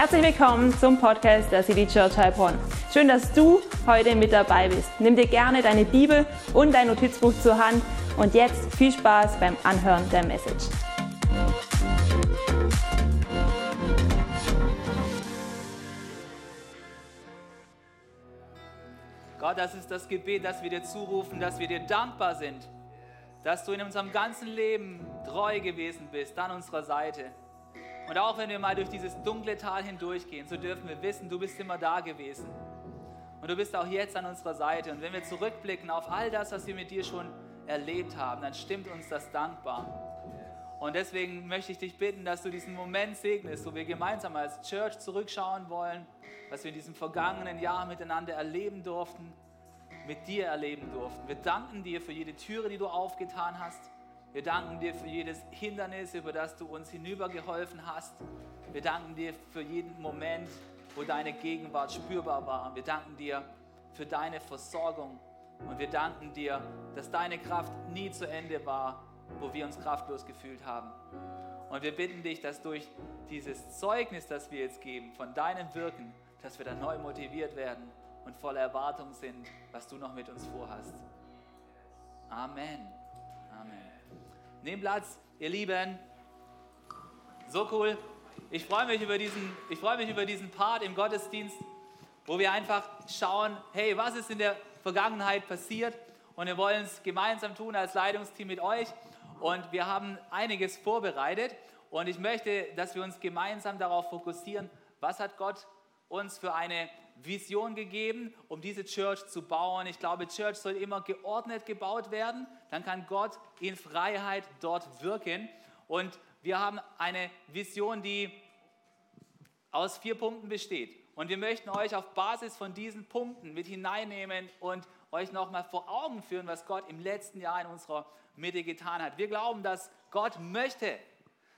Herzlich willkommen zum Podcast der City Church Heilbronn. Schön, dass du heute mit dabei bist. Nimm dir gerne deine Bibel und dein Notizbuch zur Hand und jetzt viel Spaß beim Anhören der Message. Gott, das ist das Gebet, das wir dir zurufen, dass wir dir dankbar sind, dass du in unserem ganzen Leben treu gewesen bist, an unserer Seite. Und auch wenn wir mal durch dieses dunkle Tal hindurchgehen, so dürfen wir wissen, du bist immer da gewesen. Und du bist auch jetzt an unserer Seite. Und wenn wir zurückblicken auf all das, was wir mit dir schon erlebt haben, dann stimmt uns das dankbar. Und deswegen möchte ich dich bitten, dass du diesen Moment segnest, wo wir gemeinsam als Church zurückschauen wollen, was wir in diesem vergangenen Jahr miteinander erleben durften, mit dir erleben durften. Wir danken dir für jede Türe, die du aufgetan hast. Wir danken dir für jedes Hindernis, über das du uns hinübergeholfen hast. Wir danken dir für jeden Moment, wo deine Gegenwart spürbar war. Wir danken dir für deine Versorgung und wir danken dir, dass deine Kraft nie zu Ende war, wo wir uns kraftlos gefühlt haben. Und wir bitten dich, dass durch dieses Zeugnis, das wir jetzt geben, von deinem Wirken, dass wir dann neu motiviert werden und voller Erwartung sind, was du noch mit uns vorhast. Amen. Amen. Nehmt Platz, ihr Lieben. So cool. Ich freue mich über diesen, ich freue mich über diesen Part im Gottesdienst, wo wir einfach schauen, hey, was ist in der Vergangenheit passiert? Und wir wollen es gemeinsam tun als Leitungsteam mit euch. Und wir haben einiges vorbereitet. Und ich möchte, dass wir uns gemeinsam darauf fokussieren, was hat Gott uns für eine Vision gegeben, um diese Church zu bauen. Ich glaube, Church soll immer geordnet gebaut werden. Dann kann Gott in Freiheit dort wirken. Und wir haben eine Vision, die aus vier Punkten besteht. Und wir möchten euch auf Basis von diesen Punkten mit hineinnehmen und euch nochmal vor Augen führen, was Gott im letzten Jahr in unserer Mitte getan hat. Wir glauben, dass Gott möchte,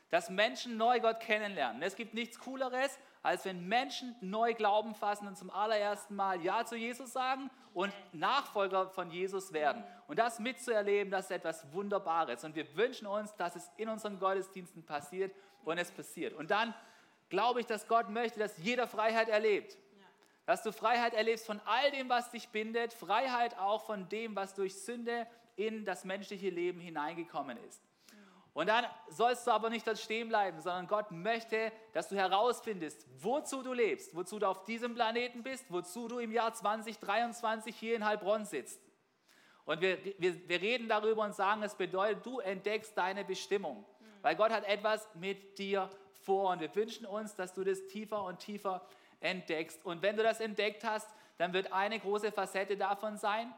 dass Menschen neu Gott kennenlernen. Es gibt nichts Cooleres, als wenn Menschen neu Glauben fassen und zum allerersten Mal Ja zu Jesus sagen und Nachfolger von Jesus werden. Und das mitzuerleben, das ist etwas Wunderbares. Und wir wünschen uns, dass es in unseren Gottesdiensten passiert und es passiert. Und dann glaube ich, dass Gott möchte, dass jeder Freiheit erlebt. Dass du Freiheit erlebst von all dem, was dich bindet, Freiheit auch von dem, was durch Sünde in das menschliche Leben hineingekommen ist. Und dann sollst du aber nicht dort stehen bleiben, sondern Gott möchte, dass du herausfindest, wozu du lebst, wozu du auf diesem Planeten bist, wozu du im Jahr 2023 hier in Heilbronn sitzt. Und wir, wir, wir reden darüber und sagen, es bedeutet, du entdeckst deine Bestimmung. Weil Gott hat etwas mit dir vor und wir wünschen uns, dass du das tiefer und tiefer entdeckst. Und wenn du das entdeckt hast, dann wird eine große Facette davon sein,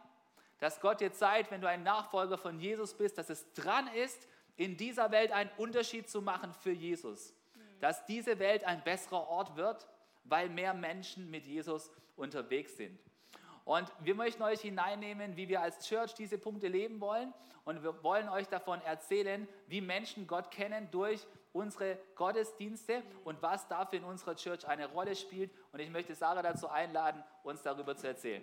dass Gott dir zeigt, wenn du ein Nachfolger von Jesus bist, dass es dran ist, in dieser Welt einen Unterschied zu machen für Jesus. Dass diese Welt ein besserer Ort wird, weil mehr Menschen mit Jesus unterwegs sind. Und wir möchten euch hineinnehmen, wie wir als Church diese Punkte leben wollen. Und wir wollen euch davon erzählen, wie Menschen Gott kennen durch unsere Gottesdienste und was dafür in unserer Church eine Rolle spielt. Und ich möchte Sarah dazu einladen, uns darüber zu erzählen.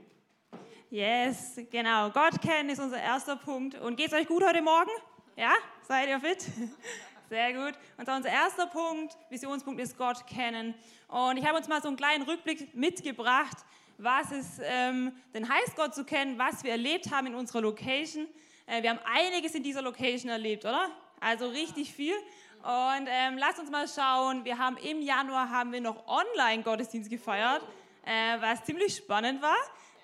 Yes, genau. Gott kennen ist unser erster Punkt. Und geht es euch gut heute Morgen? Ja? Seid ihr fit? Sehr gut. Und zwar unser erster Punkt, Visionspunkt ist Gott kennen. Und ich habe uns mal so einen kleinen Rückblick mitgebracht, was es ähm, denn heißt, Gott zu kennen, was wir erlebt haben in unserer Location. Äh, wir haben einiges in dieser Location erlebt, oder? Also richtig viel. Und ähm, lasst uns mal schauen. Wir haben im Januar haben wir noch Online-Gottesdienst gefeiert, äh, was ziemlich spannend war.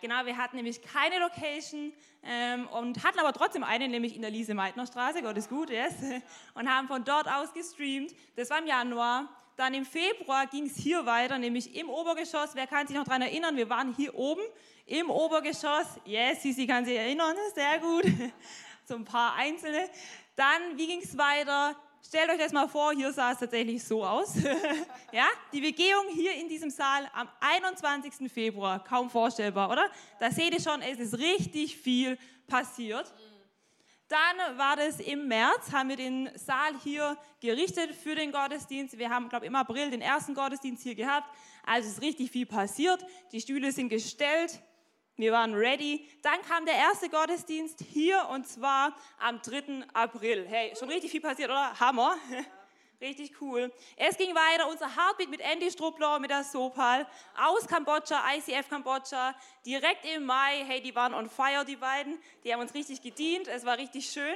Genau, wir hatten nämlich keine Location ähm, und hatten aber trotzdem eine, nämlich in der Lise-Meitner-Straße, Gott ist gut, yes, und haben von dort aus gestreamt. Das war im Januar. Dann im Februar ging es hier weiter, nämlich im Obergeschoss. Wer kann sich noch daran erinnern? Wir waren hier oben im Obergeschoss. Yes, Sisi kann sich erinnern, sehr gut. so ein paar einzelne. Dann, wie ging es weiter? Stellt euch das mal vor, hier sah es tatsächlich so aus. ja, die Begehung hier in diesem Saal am 21. Februar, kaum vorstellbar, oder? Da seht ihr schon, es ist richtig viel passiert. Dann war das im März, haben wir den Saal hier gerichtet für den Gottesdienst. Wir haben, glaube ich, im April den ersten Gottesdienst hier gehabt. Also ist richtig viel passiert. Die Stühle sind gestellt, wir waren ready. Dann kam der erste Gottesdienst hier und zwar am 3. April. Hey, schon richtig viel passiert, oder? Hammer. Richtig cool. Es ging weiter, unser Heartbeat mit Andy Struppler, mit der Sopal, aus Kambodscha, ICF Kambodscha, direkt im Mai. Hey, die waren on fire, die beiden. Die haben uns richtig gedient, es war richtig schön.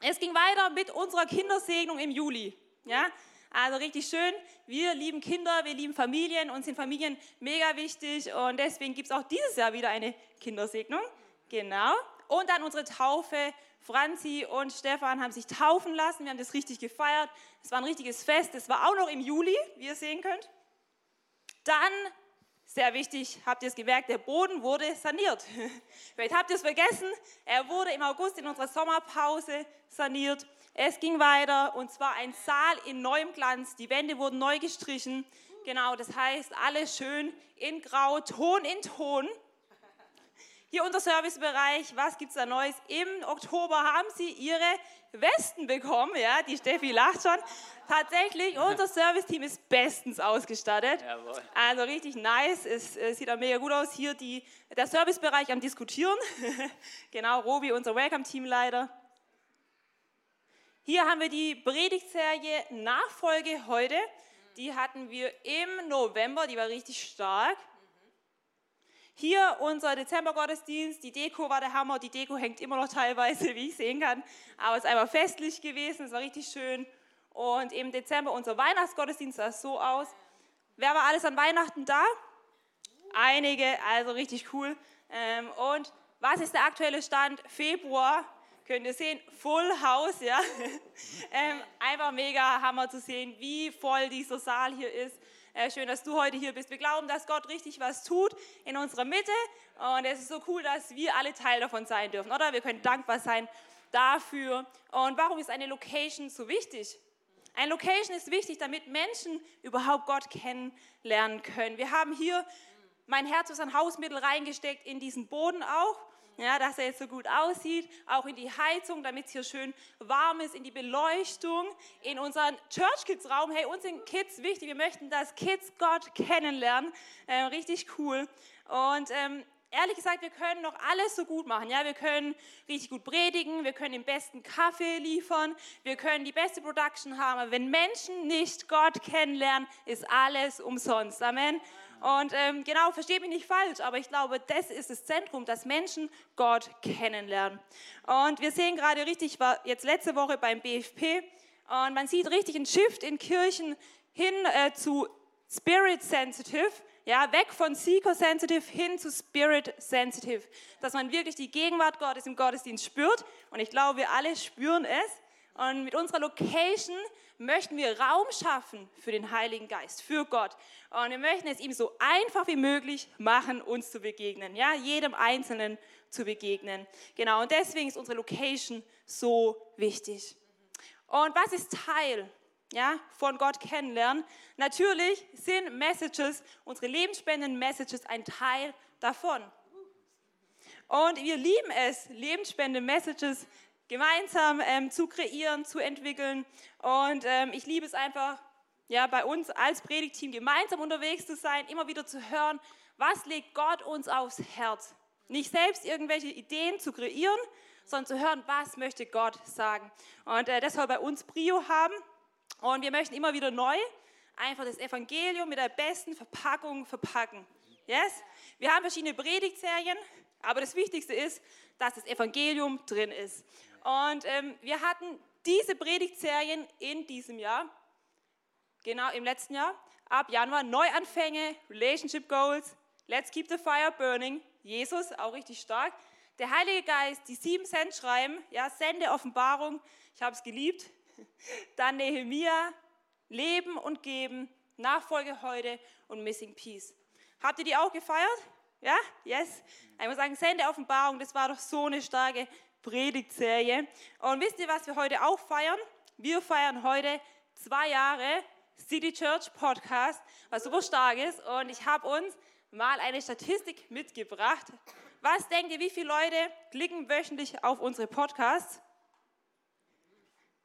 Es ging weiter mit unserer Kindersegnung im Juli. Ja, also richtig schön. Wir lieben Kinder, wir lieben Familien, uns sind Familien mega wichtig und deswegen gibt es auch dieses Jahr wieder eine Kindersegnung. Genau. Und dann unsere Taufe. Franzi und Stefan haben sich taufen lassen. Wir haben das richtig gefeiert. Es war ein richtiges Fest. Es war auch noch im Juli, wie ihr sehen könnt. Dann, sehr wichtig, habt ihr es gemerkt, der Boden wurde saniert. Vielleicht habt ihr es vergessen. Er wurde im August in unserer Sommerpause saniert. Es ging weiter und zwar ein Saal in neuem Glanz. Die Wände wurden neu gestrichen. Genau, das heißt, alles schön in Grau, Ton in Ton. Hier unser Servicebereich, was gibt es da Neues? Im Oktober haben sie ihre Westen bekommen. Ja, die Steffi lacht schon. Tatsächlich, unser Serviceteam ist bestens ausgestattet. Jawohl. Also richtig nice. Es, es sieht auch mega gut aus. Hier die, der Servicebereich am Diskutieren. genau, Robi, unser Welcome-Teamleiter. Hier haben wir die Predigtserie Nachfolge heute. Die hatten wir im November, die war richtig stark. Hier unser Dezember-Gottesdienst, die Deko war der Hammer, die Deko hängt immer noch teilweise, wie ich sehen kann, aber es ist einfach festlich gewesen, es war richtig schön. Und im Dezember unser Weihnachtsgottesdienst sah so aus. Wer war alles an Weihnachten da? Einige, also richtig cool. Ähm, und was ist der aktuelle Stand? Februar, könnt ihr sehen, Full House, ja. ähm, einfach mega Hammer zu sehen, wie voll dieser Saal hier ist. Äh, schön, dass du heute hier bist. Wir glauben, dass Gott richtig was tut in unserer Mitte. Und es ist so cool, dass wir alle Teil davon sein dürfen, oder? Wir können dankbar sein dafür. Und warum ist eine Location so wichtig? Eine Location ist wichtig, damit Menschen überhaupt Gott kennenlernen können. Wir haben hier mein Herz ist ein Hausmittel reingesteckt in diesen Boden auch ja, dass er jetzt so gut aussieht, auch in die Heizung, damit es hier schön warm ist, in die Beleuchtung, in unseren Church Kids Raum. Hey, uns sind Kids wichtig. Wir möchten, dass Kids Gott kennenlernen. Ähm, richtig cool. Und ähm, ehrlich gesagt, wir können noch alles so gut machen. Ja, wir können richtig gut predigen, wir können den besten Kaffee liefern, wir können die beste Production haben. Aber wenn Menschen nicht Gott kennenlernen, ist alles umsonst. Amen. Und ähm, genau, versteht mich nicht falsch, aber ich glaube, das ist das Zentrum, dass Menschen Gott kennenlernen. Und wir sehen gerade richtig, ich war jetzt letzte Woche beim BFP und man sieht richtig einen Shift in Kirchen hin äh, zu Spirit Sensitive. Ja, weg von Seeker Sensitive hin zu Spirit Sensitive. Dass man wirklich die Gegenwart Gottes im Gottesdienst spürt. Und ich glaube, wir alle spüren es. Und mit unserer Location möchten wir Raum schaffen für den Heiligen Geist, für Gott. Und wir möchten es ihm so einfach wie möglich machen, uns zu begegnen, ja, jedem Einzelnen zu begegnen. Genau, und deswegen ist unsere Location so wichtig. Und was ist Teil ja, von Gott kennenlernen? Natürlich sind Messages, unsere lebensspendenden Messages, ein Teil davon. Und wir lieben es, lebensspendende Messages gemeinsam ähm, zu kreieren, zu entwickeln. Und ähm, ich liebe es einfach, ja, bei uns als Predigteam gemeinsam unterwegs zu sein, immer wieder zu hören, was legt Gott uns aufs Herz. Nicht selbst irgendwelche Ideen zu kreieren, sondern zu hören, was möchte Gott sagen. Und äh, das soll bei uns Brio haben. Und wir möchten immer wieder neu einfach das Evangelium mit der besten Verpackung verpacken. Yes? Wir haben verschiedene Predigtserien, aber das Wichtigste ist, dass das Evangelium drin ist. Und ähm, wir hatten diese Predigtserien in diesem Jahr, genau im letzten Jahr, ab Januar Neuanfänge, Relationship Goals, Let's Keep the Fire Burning, Jesus, auch richtig stark. Der Heilige Geist, die sieben Cent schreiben, ja, Sende Offenbarung, ich habe es geliebt. Dann Nehemia, Leben und Geben, Nachfolge heute und Missing Peace. Habt ihr die auch gefeiert? Ja? Yes? Ich muss sagen, Sende Offenbarung, das war doch so eine starke Predigtserie. Und wisst ihr, was wir heute auch feiern? Wir feiern heute zwei Jahre City Church Podcast, was super stark ist. Und ich habe uns mal eine Statistik mitgebracht. Was denkt ihr, wie viele Leute klicken wöchentlich auf unsere Podcasts?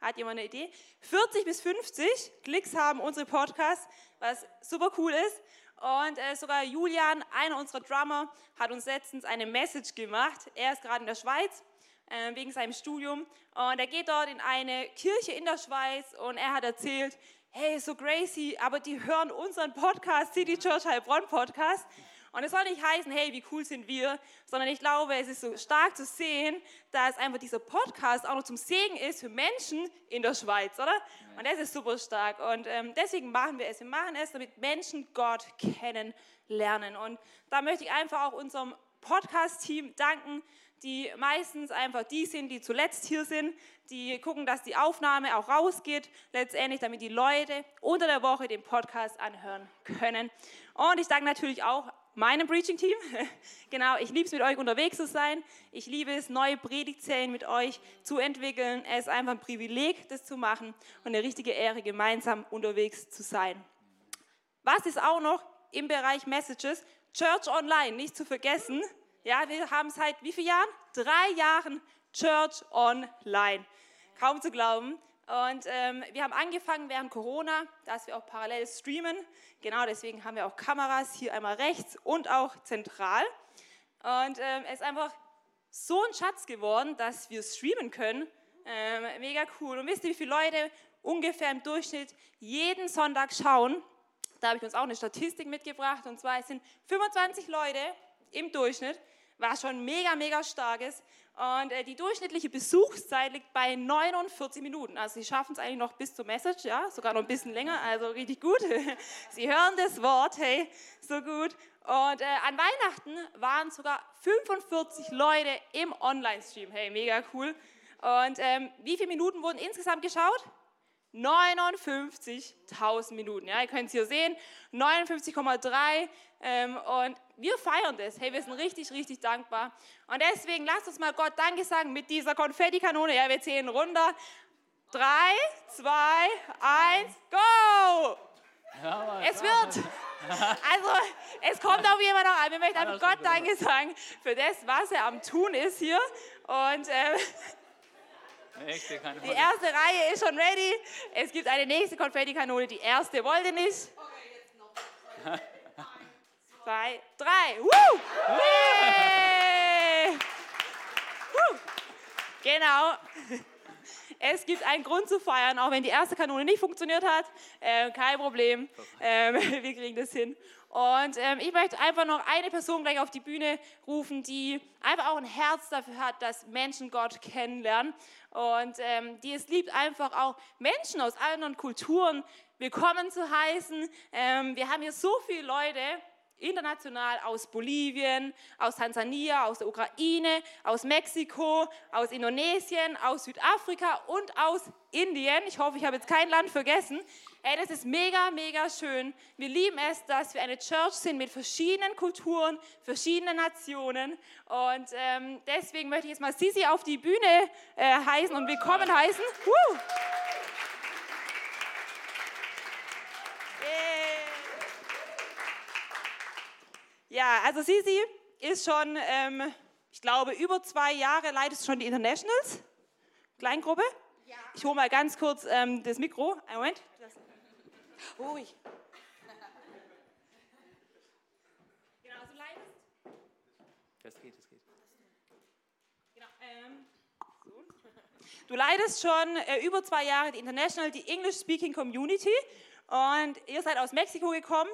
Hat jemand eine Idee? 40 bis 50 Klicks haben unsere Podcasts, was super cool ist. Und äh, sogar Julian, einer unserer Drummer, hat uns letztens eine Message gemacht. Er ist gerade in der Schweiz äh, wegen seinem Studium. Und er geht dort in eine Kirche in der Schweiz und er hat erzählt, hey, so Gracie, aber die hören unseren Podcast, City Church Heilbronn Podcast. Und es soll nicht heißen, hey, wie cool sind wir, sondern ich glaube, es ist so stark zu sehen, dass einfach dieser Podcast auch noch zum Segen ist für Menschen in der Schweiz, oder? Und das ist super stark. Und ähm, deswegen machen wir es. Wir machen es, damit Menschen Gott kennenlernen. Und da möchte ich einfach auch unserem Podcast-Team danken, die meistens einfach die sind, die zuletzt hier sind, die gucken, dass die Aufnahme auch rausgeht, letztendlich, damit die Leute unter der Woche den Podcast anhören können. Und ich danke natürlich auch meinem Preaching-Team. genau, ich liebe es, mit euch unterwegs zu sein. Ich liebe es, neue Predigtzellen mit euch zu entwickeln. Es ist einfach ein Privileg, das zu machen und eine richtige Ehre, gemeinsam unterwegs zu sein. Was ist auch noch im Bereich Messages? Church Online, nicht zu vergessen. Ja, wir haben seit wie vielen Jahren? Drei Jahren Church Online. Kaum zu glauben. Und ähm, wir haben angefangen während Corona, dass wir auch parallel streamen. Genau deswegen haben wir auch Kameras hier einmal rechts und auch zentral. Und ähm, es ist einfach so ein Schatz geworden, dass wir streamen können. Ähm, mega cool. Und wisst ihr, wie viele Leute ungefähr im Durchschnitt jeden Sonntag schauen? Da habe ich uns auch eine Statistik mitgebracht. Und zwar es sind 25 Leute im Durchschnitt, was schon mega, mega stark ist. Und äh, die durchschnittliche Besuchszeit liegt bei 49 Minuten. Also sie schaffen es eigentlich noch bis zur Message, ja, sogar noch ein bisschen länger, also richtig gut. sie hören das Wort, hey, so gut. Und äh, an Weihnachten waren sogar 45 Leute im Online-Stream, hey, mega cool. Und ähm, wie viele Minuten wurden insgesamt geschaut? 59.000 Minuten. Ja, ihr könnt es hier sehen, 59,3. Ähm, und wir feiern das. Hey, wir sind richtig, richtig dankbar. Und deswegen lasst uns mal Gott Danke sagen mit dieser Konfettikanone. Ja, wir zählen runter. Drei, zwei, eins, go! Es wird. Also, es kommt auf jeden Fall noch an. Wir möchten einfach Gott Danke sagen für das, was er am Tun ist hier. Und. Äh, die erste Reihe ist schon ready. Es gibt eine nächste Konfettikanone. Die erste wollte nicht. Okay, jetzt noch. Zwei, drei. Woo! Hey! Woo! Genau. Es gibt einen Grund zu feiern, auch wenn die erste Kanone nicht funktioniert hat. Äh, kein Problem. Ähm, wir kriegen das hin. Und ähm, ich möchte einfach noch eine Person gleich auf die Bühne rufen, die einfach auch ein Herz dafür hat, dass Menschen Gott kennenlernen und ähm, die es liebt, einfach auch Menschen aus anderen Kulturen willkommen zu heißen. Ähm, wir haben hier so viele Leute, international aus Bolivien, aus Tansania, aus der Ukraine, aus Mexiko, aus Indonesien, aus Südafrika und aus Indien. Ich hoffe, ich habe jetzt kein Land vergessen. Ey, das ist mega, mega schön. Wir lieben es, dass wir eine Church sind mit verschiedenen Kulturen, verschiedenen Nationen. Und ähm, deswegen möchte ich jetzt mal Sisi auf die Bühne äh, heißen und willkommen heißen. Woo! Ja, also Sisi ist schon, ähm, ich glaube, über zwei Jahre leitet schon die Internationals, Kleingruppe. Ja. Ich hole mal ganz kurz ähm, das Mikro. Einen Moment. Ruhig. Genau, du leitest. Das geht, das geht. Genau, ähm, so. Du leitest schon äh, über zwei Jahre die International, die English Speaking Community. Und ihr seid aus Mexiko gekommen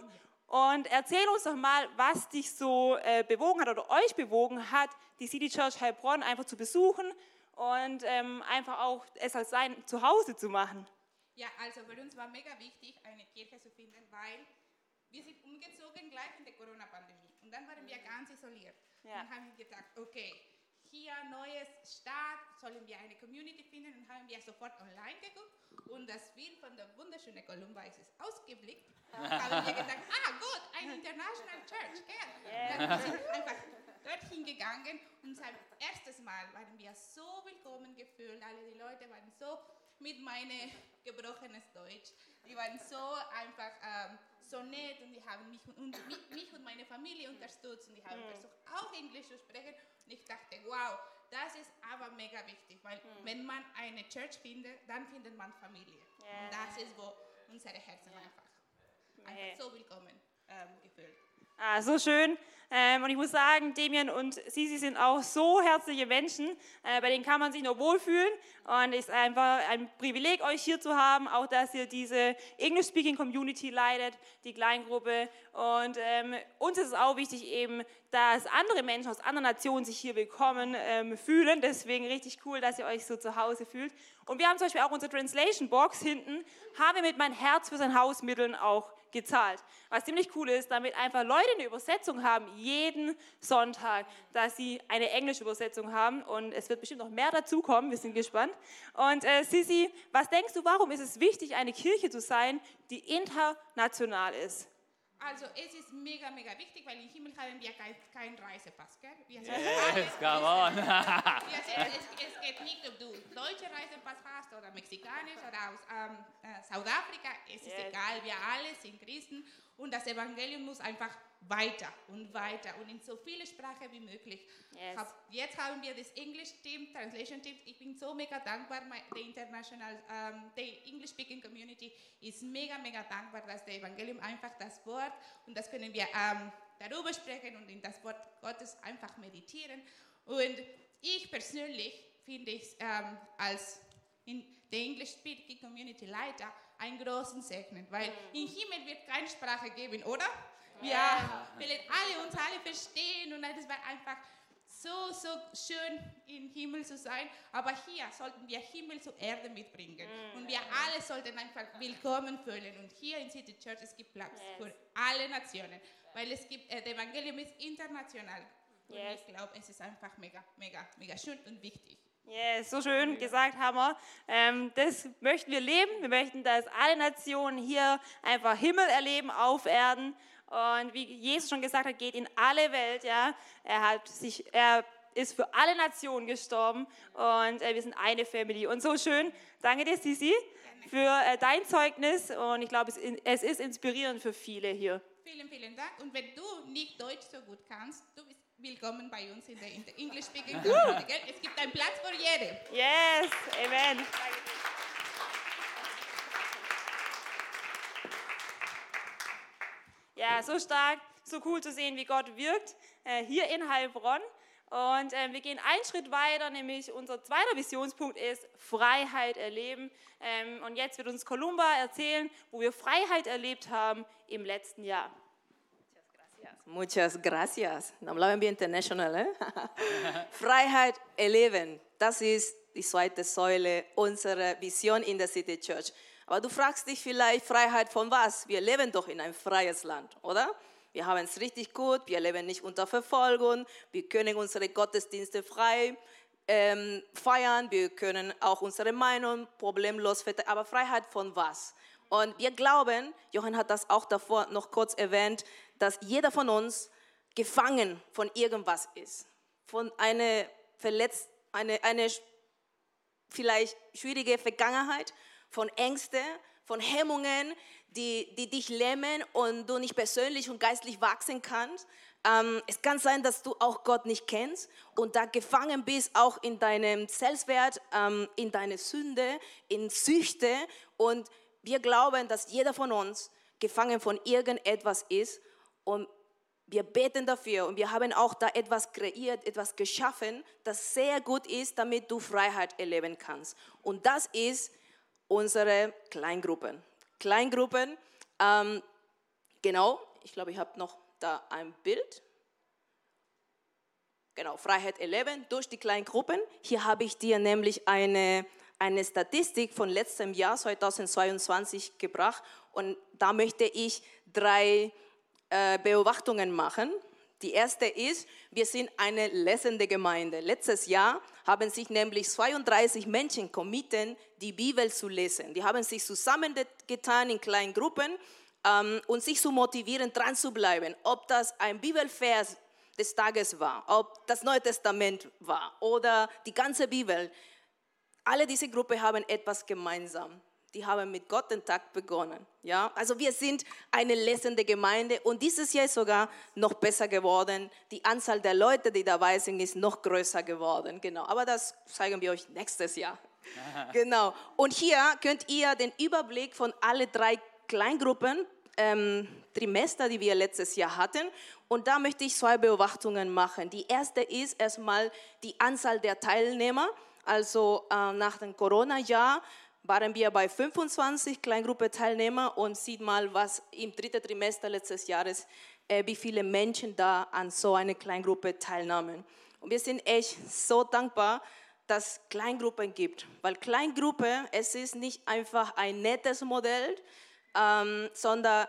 und erzähl uns doch mal, was dich so äh, bewogen hat oder euch bewogen hat, die City Church Heilbronn einfach zu besuchen und ähm, einfach auch es als sein Zuhause zu machen. Ja, also für uns war mega wichtig, eine Kirche zu finden, weil wir sind umgezogen gleich in der Corona-Pandemie und dann waren wir ganz isoliert. Ja. Und haben wir gedacht, okay, hier neues Start, sollen wir eine Community finden? Und haben wir sofort online geguckt. Und das Bild von der wunderschönen Columba ist ausgeblickt. haben wir gedacht, ah gut, ein International Church, gell? Yeah. Dann sind wir einfach dorthin gegangen. Und unser erstes Mal waren wir so willkommen gefühlt, alle die Leute waren so mit meinem gebrochenes Deutsch, die waren so einfach ähm, so nett. Und die haben mich und, mich und meine Familie unterstützt. Und die haben versucht auch Englisch zu sprechen. und ich dachte, wow, das ist aber mega wichtig, weil mhm. wenn man eine Church findet, dann findet man Familie. Yeah. Und das ist, wo unsere Herzen yeah. einfach, einfach so willkommen ähm, gefühlt. Ah, so schön. Ähm, und ich muss sagen, Damien und Sisi sind auch so herzliche Menschen, äh, bei denen kann man sich nur wohlfühlen. Und es ist einfach ein Privileg, euch hier zu haben, auch dass ihr diese English-Speaking Community leitet, die Kleingruppe. Und ähm, uns ist es auch wichtig eben, dass andere Menschen aus anderen Nationen sich hier willkommen ähm, fühlen. Deswegen richtig cool, dass ihr euch so zu Hause fühlt. Und wir haben zum Beispiel auch unsere Translation Box hinten, haben wir mit mein Herz für sein Haus Mitteln auch gezahlt. Was ziemlich cool ist, damit einfach Leute eine Übersetzung haben, jeden Sonntag, dass sie eine englische Übersetzung haben und es wird bestimmt noch mehr dazukommen, wir sind gespannt. Und äh, Sisi, was denkst du, warum ist es wichtig, eine Kirche zu sein, die international ist? Also es ist mega, mega wichtig, weil im Himmel haben wir keinen kein Reisepass, gell? Wir Yes, come on. es, es geht nicht, ob du deutsche Reisepass hast oder mexikanisch oder aus ähm, äh, Südafrika, es ist Yes. egal, wir alle sind Christen und das Evangelium muss einfach weiter und weiter und in so viele Sprachen wie möglich. Yes. Hab, jetzt haben wir das English-Team, Translation-Team. Ich bin so mega dankbar, die International, ähm, die English-Speaking Community ist mega, mega dankbar, dass das Evangelium einfach das Wort und das können wir ähm, darüber sprechen und in das Wort Gottes einfach meditieren. Und ich persönlich finde ich ähm, als in der English Speaking Community Leiter einen großen Segen, weil im Himmel wird keine Sprache geben, oder? Wir wollen alle uns alle verstehen und das war einfach so, so schön im Himmel zu sein. Aber hier sollten wir Himmel zur Erde mitbringen. Und wir alle sollten einfach willkommen fühlen. Und hier in City Church, es gibt Platz für alle Nationen. Weil es gibt, äh, das Evangelium ist international. Und Yes. ich glaube, es ist einfach mega, mega, mega schön und wichtig. Yes, so schön gesagt haben wir. Ähm, das möchten wir leben. Wir möchten, dass alle Nationen hier einfach Himmel erleben auf Erden. Und wie Jesus schon gesagt hat, geht in alle Welt. Ja, er hat sich, er ist für alle Nationen gestorben und äh, wir sind eine Family. Und so schön. Danke dir, Sisi, für äh, dein Zeugnis. Und ich glaube, es, ist inspirierend für viele hier. Vielen, vielen Dank. Und wenn du nicht Deutsch so gut kannst, du bist willkommen bei uns in der English Speaking Community. Es gibt einen Platz für jeden. Yes, Amen. Ja, so stark, so cool zu sehen, wie Gott wirkt äh, hier in Heilbronn. Und äh, wir gehen einen Schritt weiter, nämlich unser zweiter Visionspunkt ist Freiheit erleben. Ähm, und jetzt wird uns Columba erzählen, wo wir Freiheit erlebt haben im letzten Jahr. Muchas gracias. Dann bleiben wir international. Eh? Freiheit erleben, das ist die zweite Säule unserer Vision in der City Church. Aber du fragst dich vielleicht, Freiheit von was? Wir leben doch in einem freies Land, oder? Wir haben es richtig gut, wir leben nicht unter Verfolgung, wir können unsere Gottesdienste frei ähm, feiern, wir können auch unsere Meinung problemlos vertreten. Aber Freiheit von was? Und wir glauben, Johann hat das auch davor noch kurz erwähnt, dass jeder von uns gefangen von irgendwas ist. Von einer verletzt, eine, eine vielleicht schwierige Vergangenheit, von Ängsten, von Hemmungen, die, die dich lähmen und du nicht persönlich und geistlich wachsen kannst. Ähm, es kann sein, dass du auch Gott nicht kennst und da gefangen bist, auch in deinem Selbstwert, ähm, in deine Sünde, in Süchte. Und wir glauben, dass jeder von uns gefangen von irgendetwas ist und wir beten dafür und wir haben auch da etwas kreiert, etwas geschaffen, das sehr gut ist, damit du Freiheit erleben kannst. Und das ist unsere Kleingruppen. Kleingruppen, ähm, genau, ich glaube, ich habe noch da ein Bild. Genau, Freiheit erleben durch die Kleingruppen. Hier habe ich dir nämlich eine, eine Statistik von letztem Jahr, 2022, gebracht. Und da möchte ich drei äh, Beobachtungen machen. Die erste ist, wir sind eine lesende Gemeinde. Letztes Jahr haben sich nämlich 32 Menschen committen, die Bibel zu lesen. Die haben sich zusammengetan in kleinen Gruppen ähm, und sich zu motivieren, dran zu bleiben. Ob das ein Bibelvers des Tages war, ob das Neue Testament war oder die ganze Bibel. Alle diese Gruppen haben etwas gemeinsam. Die haben mit Gott den Tag begonnen. Ja? Also wir sind eine lesende Gemeinde und dieses Jahr ist sogar noch besser geworden. Die Anzahl der Leute, die dabei sind, ist noch größer geworden. Genau. Aber das zeigen wir euch nächstes Jahr. genau. Und hier könnt ihr den Überblick von alle drei Kleingruppen ähm, Trimester, die wir letztes Jahr hatten. Und da möchte ich zwei Beobachtungen machen. Die erste ist erstmal die Anzahl der Teilnehmer. Also äh, nach dem Corona-Jahr waren wir bei 25 Kleingruppe-Teilnehmer und sieht mal, was im dritten Trimester letztes Jahres, äh, wie viele Menschen da an so einer Kleingruppe teilnahmen. Und wir sind echt so dankbar, dass es Kleingruppen gibt, weil Kleingruppe, es ist nicht einfach ein nettes Modell, ähm, sondern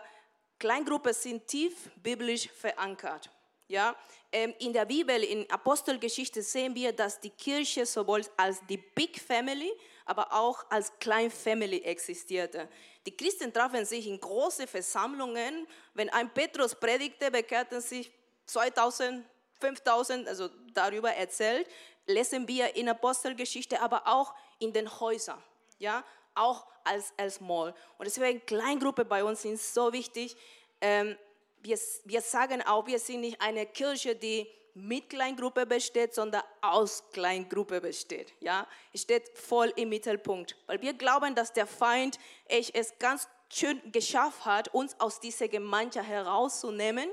Kleingruppen sind tief biblisch verankert. Ja, ähm, in der Bibel, in Apostelgeschichte sehen wir, dass die Kirche sowohl als die Big Family, aber auch als Klein Family existierte. Die Christen trafen sich in große Versammlungen. Wenn ein Petrus predigte, bekehrten sich 2000, 5000, also darüber erzählt, lesen wir in Apostelgeschichte, aber auch in den Häusern. Ja, auch als, als Mall. Und deswegen Kleingruppe bei uns sind so wichtig. Ähm, wir, wir sagen auch, wir sind nicht eine Kirche, die mit Kleingruppe besteht, sondern aus Kleingruppe besteht. Ja, steht voll im Mittelpunkt, weil wir glauben, dass der Feind es ganz schön geschafft hat, uns aus dieser Gemeinschaft herauszunehmen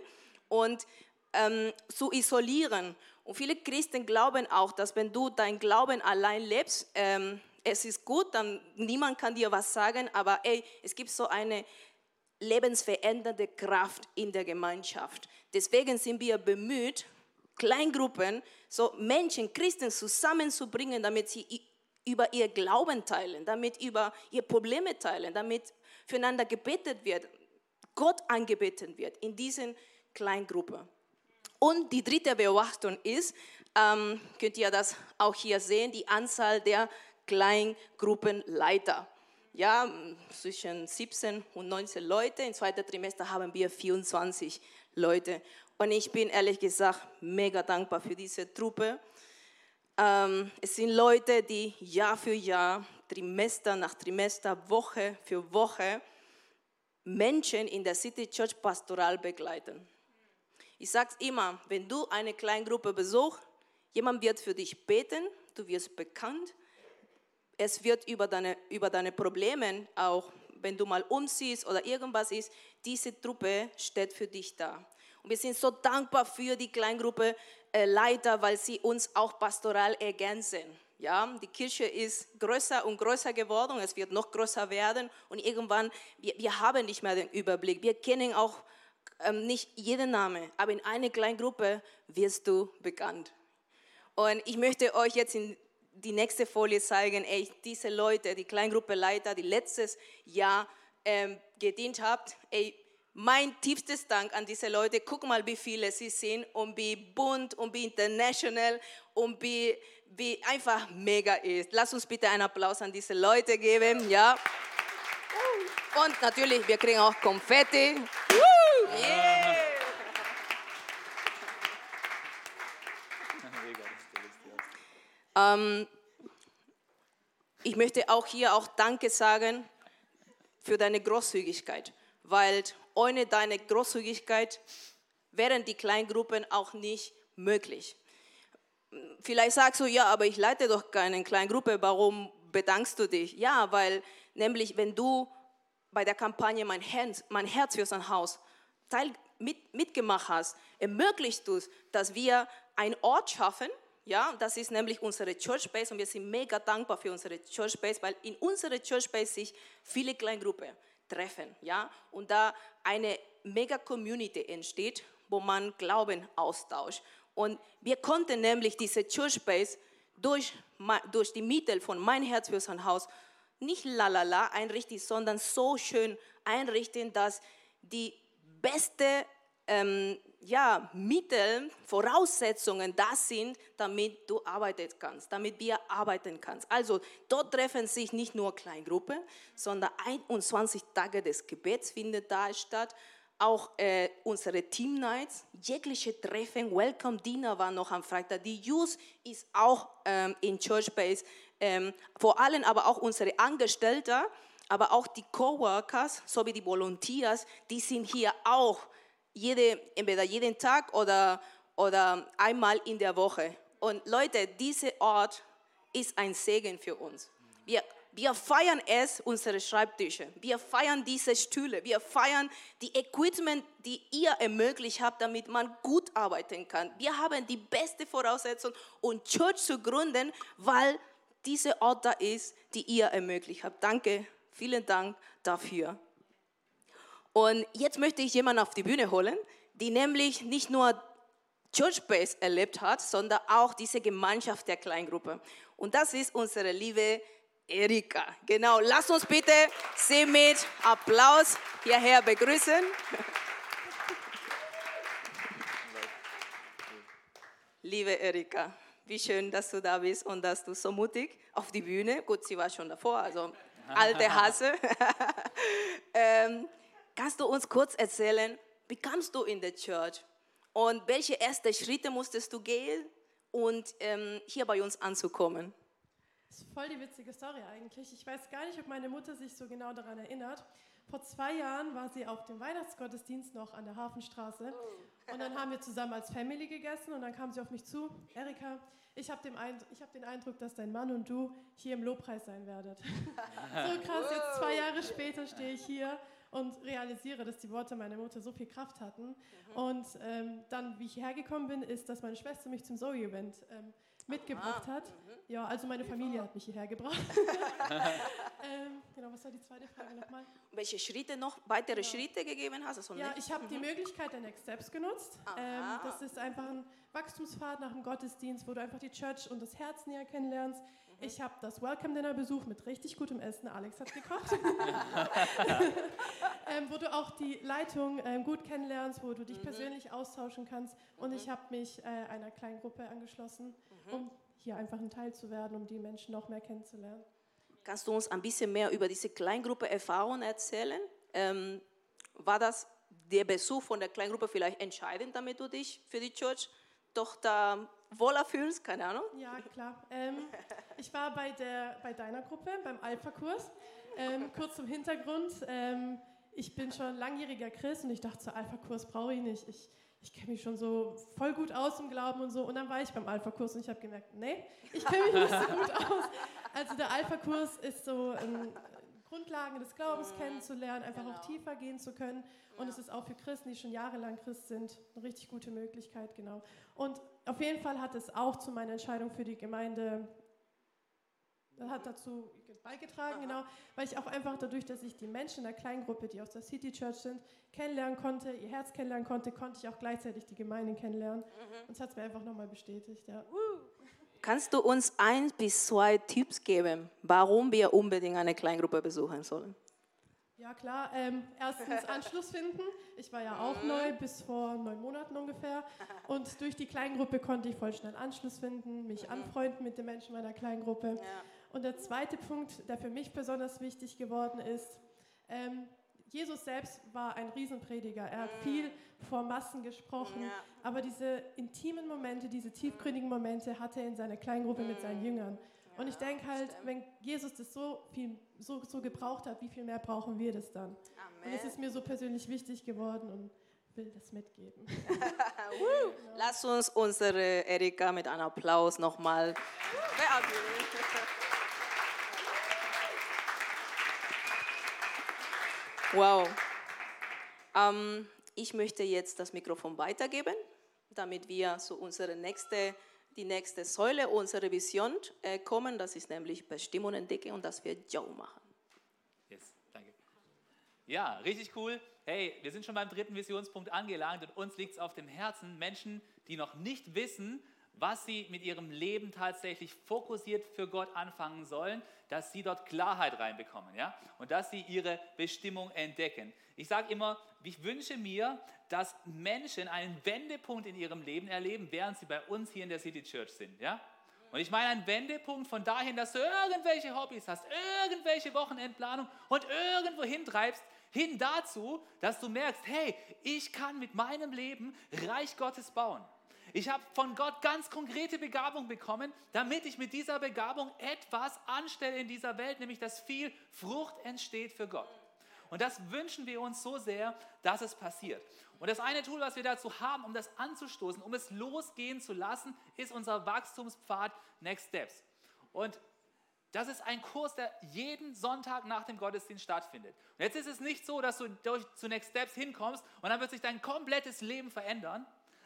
und ähm, zu isolieren. Und viele Christen glauben auch, dass wenn du dein Glauben allein lebst, ähm, es ist gut, dann niemand kann dir was sagen, aber ey, es gibt so eine lebensverändernde Kraft in der Gemeinschaft. Deswegen sind wir bemüht, Kleingruppen, so Menschen, Christen zusammenzubringen, damit sie über ihr Glauben teilen, damit über ihre Probleme teilen, damit füreinander gebetet wird, Gott angebetet wird in diesen Kleingruppen. Und die dritte Beobachtung ist, ähm, könnt ihr das auch hier sehen, die Anzahl der Kleingruppenleiter. Ja, zwischen 17 und 19 Leute. Im zweiten Trimester haben wir 24 Leute. Und ich bin ehrlich gesagt mega dankbar für diese Truppe. Ähm, es sind Leute, die Jahr für Jahr, Trimester nach Trimester, Woche für Woche Menschen in der City Church pastoral begleiten. Ich sage es immer, wenn du eine Kleingruppe besuchst, jemand wird für dich beten, du wirst bekannt, es wird über deine, über deine Probleme, auch wenn du mal umziehst oder irgendwas ist, diese Truppe steht für dich da. Und wir sind so dankbar für die Kleingruppe äh, Leiter, weil sie uns auch pastoral ergänzen. Ja, die Kirche ist größer und größer geworden, es wird noch größer werden und irgendwann, wir, wir haben nicht mehr den Überblick. Wir kennen auch ähm, nicht jeden Namen, aber in einer kleinen Gruppe wirst du bekannt. Und ich möchte euch jetzt in die nächste Folie zeigen, ey, diese Leute, die Kleingruppeleiter, die letztes Jahr ähm, gedient habt, ey, mein tiefstes Dank an diese Leute. Guck mal, wie viele sie sind und wie bunt und wie international und wie, wie einfach mega ist. Lass uns bitte einen Applaus an diese Leute geben, ja. Und natürlich, wir kriegen auch Konfetti. Yeah. Ähm, ich möchte auch hier auch Danke sagen für deine Großzügigkeit, weil ohne deine Großzügigkeit wären die Kleingruppen auch nicht möglich. Vielleicht sagst du, ja, aber ich leite doch keine Kleingruppe, warum bedankst du dich? Ja, weil nämlich, wenn du bei der Kampagne Mein Herz, mein Herz für sein Haus teil, mit, mitgemacht hast, ermöglicht du, dass wir einen Ort schaffen, ja, das ist nämlich unsere Church Base und wir sind mega dankbar für unsere Church Base, weil in unserer Church Base sich viele Kleingruppen treffen, ja, und da eine mega Community entsteht, wo man Glauben austauscht. Und wir konnten nämlich diese Church Base durch, durch die Mittel von Mein Herz für sein Haus nicht lalala einrichten, sondern so schön einrichten, dass die beste ähm, ja, Mittel, Voraussetzungen da sind, damit du arbeiten kannst, damit wir arbeiten kannst. Also dort treffen sich nicht nur Kleingruppen, sondern 21 Tage des Gebets findet da statt. Auch äh, unsere Team Nights, jegliche Treffen, Welcome Dinner war noch am Freitag. Die Youth ist auch ähm, in Church Base. Ähm, vor allem aber auch unsere Angestellten, aber auch die Coworkers sowie die Volunteers, die sind hier auch jede, entweder jeden Tag oder, oder einmal in der Woche. Und Leute, dieser Ort ist ein Segen für uns. Wir, Wir feiern es, unsere Schreibtische. Wir feiern diese Stühle. Wir feiern die Equipment, die ihr ermöglicht habt, damit man gut arbeiten kann. Wir haben die beste Voraussetzung, um Church zu gründen, weil dieser Ort da ist, die ihr ermöglicht habt. Danke, vielen Dank dafür. Und jetzt möchte ich jemanden auf die Bühne holen, die nämlich nicht nur Church Base erlebt hat, sondern auch diese Gemeinschaft der Kleingruppe. Und das ist unsere liebe Erika. Genau, lass uns bitte sie mit Applaus hierher begrüßen. Liebe Erika, wie schön, dass du da bist und dass du so mutig auf die Bühne, gut, sie war schon davor, also alte Hase. ähm, kannst du uns kurz erzählen, wie kamst du in die Church und welche ersten Schritte musstest du gehen, und ähm, hier bei uns anzukommen? Das ist voll die witzige Story eigentlich. Ich weiß gar nicht, ob meine Mutter sich so genau daran erinnert. Vor zwei Jahren war sie auf dem Weihnachtsgottesdienst noch an der Hafenstraße. Und dann haben wir zusammen als Family gegessen und dann kam sie auf mich zu. Erika, ich habe hab den Eindruck, dass dein Mann und du hier im Lobpreis sein werdet. so krass, jetzt zwei Jahre später stehe ich hier und realisiere, dass die Worte meiner Mutter so viel Kraft hatten. Mhm. Und ähm, dann, wie ich hergekommen bin, ist, dass meine Schwester mich zum Zoe-Event ähm, mitgebracht Aha. hat. Mhm. Ja, also meine Familie hat mich hierher gebracht. ähm, genau, was war die zweite Frage nochmal? Welche Schritte noch, weitere genau. Schritte gegeben hast du? Ja, ich habe mhm. die Möglichkeit der Next Steps genutzt. Ähm, das ist einfach ein Wachstumspfad nach dem Gottesdienst, wo du einfach die Church und das Herz näher kennenlernst. Ich habe das Welcome Dinner besucht mit richtig gutem Essen. Alex hat gekocht. ähm, wo du auch die Leitung ähm, gut kennenlernst, wo du dich mhm. persönlich austauschen kannst. Und mhm. ich habe mich äh, einer kleinen Gruppe angeschlossen, mhm. um hier einfach ein Teil zu werden, um die Menschen noch mehr kennenzulernen. Kannst du uns ein bisschen mehr über diese Kleingruppe Erfahrung erzählen? Ähm, war das der Besuch von der Kleingruppe vielleicht entscheidend, damit du dich für die Church doch da wohler fühlst? Keine Ahnung. Ja, klar. Ähm, ich war bei, der, bei deiner Gruppe, beim Alpha-Kurs. Ähm, kurz zum Hintergrund. Ähm, ich bin schon langjähriger Christ und ich dachte, so Alpha-Kurs brauche ich nicht. Ich, ich kenne mich schon so voll gut aus im Glauben und so. Und dann war ich beim Alpha-Kurs und ich habe gemerkt, nee, ich kenne mich nicht so gut aus. Also der Alpha-Kurs ist so ähm, Grundlagen des Glaubens kennenzulernen, einfach auch tiefer gehen zu können. Und es ist auch für Christen, die schon jahrelang Christ sind, eine richtig gute Möglichkeit, genau. Und auf jeden Fall hat es auch zu meiner Entscheidung für die Gemeinde hat dazu beigetragen, genau, weil ich auch einfach dadurch, dass ich die Menschen in der Kleingruppe, die aus der City Church sind, kennenlernen konnte, ihr Herz kennenlernen konnte, konnte ich auch gleichzeitig die Gemeinde kennenlernen. Mhm. Und es hat es mir einfach nochmal bestätigt. Ja. Kannst du uns ein bis zwei Tipps geben, warum wir unbedingt eine Kleingruppe besuchen sollen? Ja klar, ähm, erstens Anschluss finden. Ich war ja auch neu, bis vor neun Monaten ungefähr. Und durch die Kleingruppe konnte ich voll schnell Anschluss finden, mich anfreunden mit den Menschen meiner Kleingruppe. Und der zweite Punkt, der für mich besonders wichtig geworden ist, ähm, Jesus selbst war ein Riesenprediger. Er hat viel vor Massen gesprochen, aber diese intimen Momente, diese tiefgründigen Momente hatte er in seiner Kleingruppe mit seinen Jüngern. Und ich denke halt, wenn Jesus das so viel so, so gebraucht hat, wie viel mehr brauchen wir das dann? Amen. Und es ist mir so persönlich wichtig geworden und will das mitgeben. Lass uns unsere Erika mit einem Applaus nochmal Wow. Ähm, ich möchte jetzt das Mikrofon weitergeben, damit wir zu unserer nächsten die nächste Säule unserer Vision äh, kommen. Das ist nämlich Bestimmung entdecken und das wird Joe machen. Yes, danke. Ja, richtig cool. Hey, wir sind schon beim dritten Visionspunkt angelangt und uns liegt es auf dem Herzen, Menschen, die noch nicht wissen, was sie mit ihrem Leben tatsächlich fokussiert für Gott anfangen sollen, dass sie dort Klarheit reinbekommen, ja? Und dass sie ihre Bestimmung entdecken. Ich sage immer, ich wünsche mir, dass Menschen einen Wendepunkt in ihrem Leben erleben, während sie bei uns hier in der City Church sind, ja? Und ich meine einen Wendepunkt von dahin, dass du irgendwelche Hobbys hast, irgendwelche Wochenendplanung und irgendwo hintreibst, hin dazu, dass du merkst, hey, ich kann mit meinem Leben Reich Gottes bauen. Ich habe von Gott ganz konkrete Begabung bekommen, damit ich mit dieser Begabung etwas anstelle in dieser Welt, nämlich dass viel Frucht entsteht für Gott. Und das wünschen wir uns so sehr, dass es passiert. Und das eine Tool, was wir dazu haben, um das anzustoßen, um es losgehen zu lassen, ist unser Wachstumspfad Next Steps. Und Das ist ein Kurs, der jeden Sonntag nach dem Gottesdienst stattfindet. Und jetzt ist es nicht so, dass du durch zu Next Steps hinkommst und dann wird sich dein komplettes Leben verändern,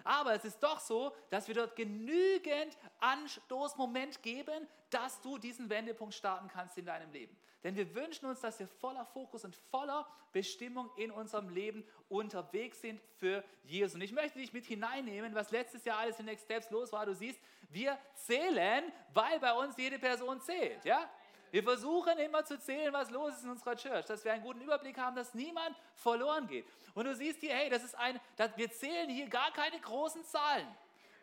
aber es ist doch so, dass wir dort genügend Anstoßmoment geben, dass du diesen Wendepunkt starten kannst in deinem Leben. Denn wir wünschen uns, dass wir voller Fokus und voller Bestimmung in unserem Leben unterwegs sind für Jesus. Und ich möchte dich mit hineinnehmen, was letztes Jahr alles in Next Steps los war. Du siehst, wir zählen, weil bei uns jede Person zählt. Ja? Wir versuchen immer zu zählen, was los ist in unserer Church, dass wir einen guten Überblick haben, dass niemand verloren geht. Und du siehst hier, hey, das ist ein, das, wir zählen hier gar keine großen Zahlen.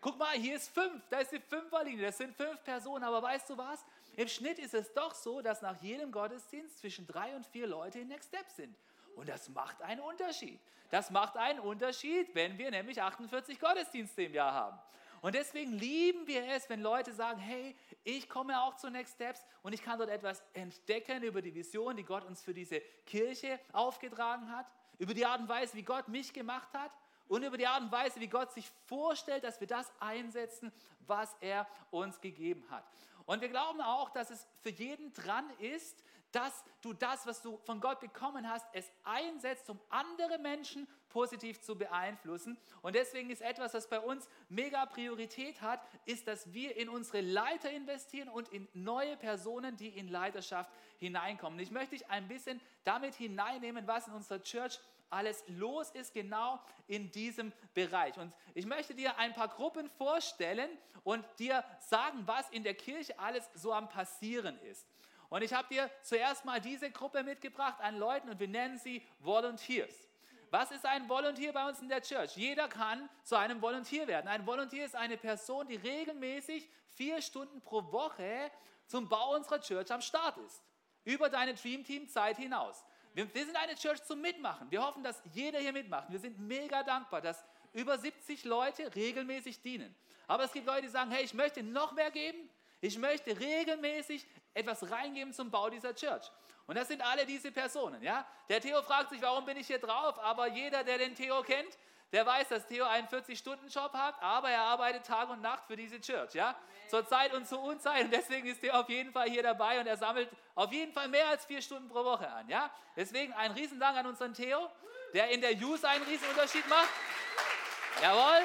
Guck mal, hier ist fünf, da ist die Fünferlinie, das sind fünf Personen, aber weißt du was? Im Schnitt ist es doch so, dass nach jedem Gottesdienst zwischen drei und vier Leute in Next Step sind. Und das macht einen Unterschied. Das macht einen Unterschied, wenn wir nämlich 48 Gottesdienste im Jahr haben. Und deswegen lieben wir es, wenn Leute sagen, hey, ich komme auch zu Next Steps und ich kann dort etwas entdecken über die Vision, die Gott uns für diese Kirche aufgetragen hat, über die Art und Weise, wie Gott mich gemacht hat und über die Art und Weise, wie Gott sich vorstellt, dass wir das einsetzen, was er uns gegeben hat. Und wir glauben auch, dass es für jeden dran ist, dass du das, was du von Gott bekommen hast, es einsetzt, um andere Menschen positiv zu beeinflussen. Und deswegen ist etwas, was bei uns mega Priorität hat, ist, dass wir in unsere Leiter investieren und in neue Personen, die in Leiterschaft hineinkommen. ich möchte dich ein bisschen damit hineinnehmen, was in unserer Church alles los ist, genau in diesem Bereich. Und ich möchte dir ein paar Gruppen vorstellen und dir sagen, was in der Kirche alles so am Passieren ist. Und ich habe dir zuerst mal diese Gruppe mitgebracht an Leuten und wir nennen sie Volunteers. Was ist ein Volunteer bei uns in der Church? Jeder kann zu einem Volunteer werden. Ein Volunteer ist eine Person, die regelmäßig vier Stunden pro Woche zum Bau unserer Church am Start ist. Über deine Dream Team Zeit hinaus. Wir, wir sind eine Church zum Mitmachen. Wir hoffen, dass jeder hier mitmacht. Wir sind mega dankbar, dass über 70 Leute regelmäßig dienen. Aber es gibt Leute, die sagen, hey, ich möchte noch mehr geben. Ich möchte regelmäßig etwas reingeben zum Bau dieser Church. Und das sind alle diese Personen. Ja? Der Theo fragt sich, warum bin ich hier drauf? Aber jeder, der den Theo kennt, der weiß, dass Theo einen 40-Stunden-Job hat, aber er arbeitet Tag und Nacht für diese Church. Ja? Zur Zeit und zur Unzeit. Und deswegen ist Theo auf jeden Fall hier dabei und er sammelt auf jeden Fall mehr als vier Stunden pro Woche an. Ja? Deswegen ein Riesendank an unseren Theo, der in der Use einen Riesenunterschied macht. Jawohl.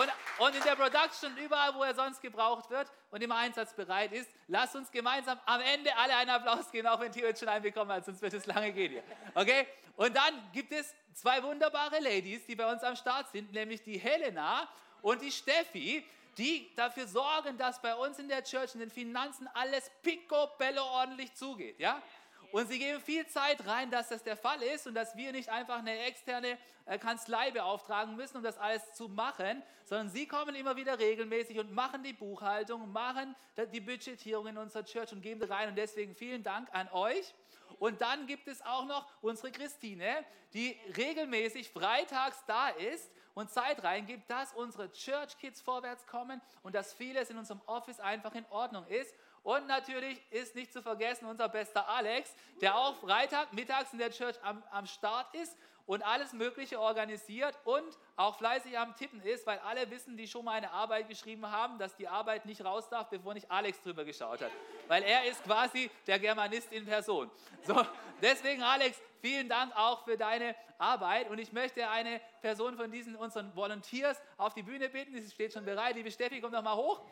Und, und in der Production, überall, wo er sonst gebraucht wird und im Einsatz bereit ist, lasst uns gemeinsam am Ende alle einen Applaus geben, auch wenn Theo jetzt schon einen bekommen hat, sonst wird es lange gehen hier. Okay? Und dann gibt es zwei wunderbare Ladies, die bei uns am Start sind, nämlich die Helena und die Steffi, die dafür sorgen, dass bei uns in der Church in den Finanzen alles picobello ordentlich zugeht. Ja? Und sie geben viel Zeit rein, dass das der Fall ist und dass wir nicht einfach eine externe äh, Kanzlei beauftragen müssen, um das alles zu machen, sondern sie kommen immer wieder regelmäßig und machen die Buchhaltung, machen die Budgetierung in unserer Church und geben rein. Und deswegen vielen Dank an euch. Und dann gibt es auch noch unsere Christine, die regelmäßig freitags da ist und Zeit reingibt, dass unsere Church Kids vorwärts kommen und dass vieles in unserem Office einfach in Ordnung ist. Und natürlich ist nicht zu vergessen unser bester Alex, der auch Freitag mittags in der Church am, am Start ist und alles Mögliche organisiert und auch fleißig am Tippen ist, weil alle wissen, die schon mal eine Arbeit geschrieben haben, dass die Arbeit nicht raus darf, bevor nicht Alex drüber geschaut hat. Weil er ist quasi der Germanist in Person. So, deswegen Alex, vielen Dank auch für deine Arbeit und ich möchte eine Person von diesen unseren Volunteers auf die Bühne bitten. Sie steht schon bereit. Liebe Steffi, komm doch mal hoch.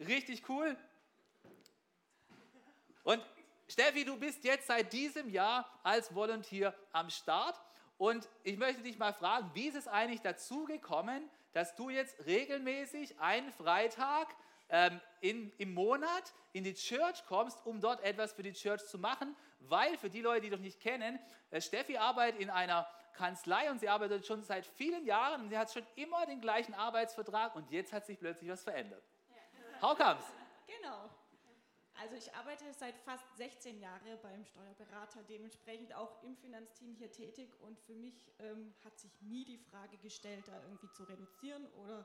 Richtig cool. Und Steffi, du bist jetzt seit diesem Jahr als Volunteer am Start. Und ich möchte dich mal fragen, wie ist es eigentlich dazu gekommen, dass du jetzt regelmäßig einen Freitag ähm, in, im Monat in die Church kommst, um dort etwas für die Church zu machen? Weil für die Leute, die dich nicht kennen, äh, Steffi arbeitet in einer Kanzlei und sie arbeitet schon seit vielen Jahren und sie hat schon immer den gleichen Arbeitsvertrag und jetzt hat sich plötzlich was verändert. Ja. How comes? Genau. Also ich arbeite seit fast 16 Jahren beim Steuerberater, dementsprechend auch im Finanzteam hier tätig und für mich ähm, hat sich nie die Frage gestellt, da irgendwie zu reduzieren oder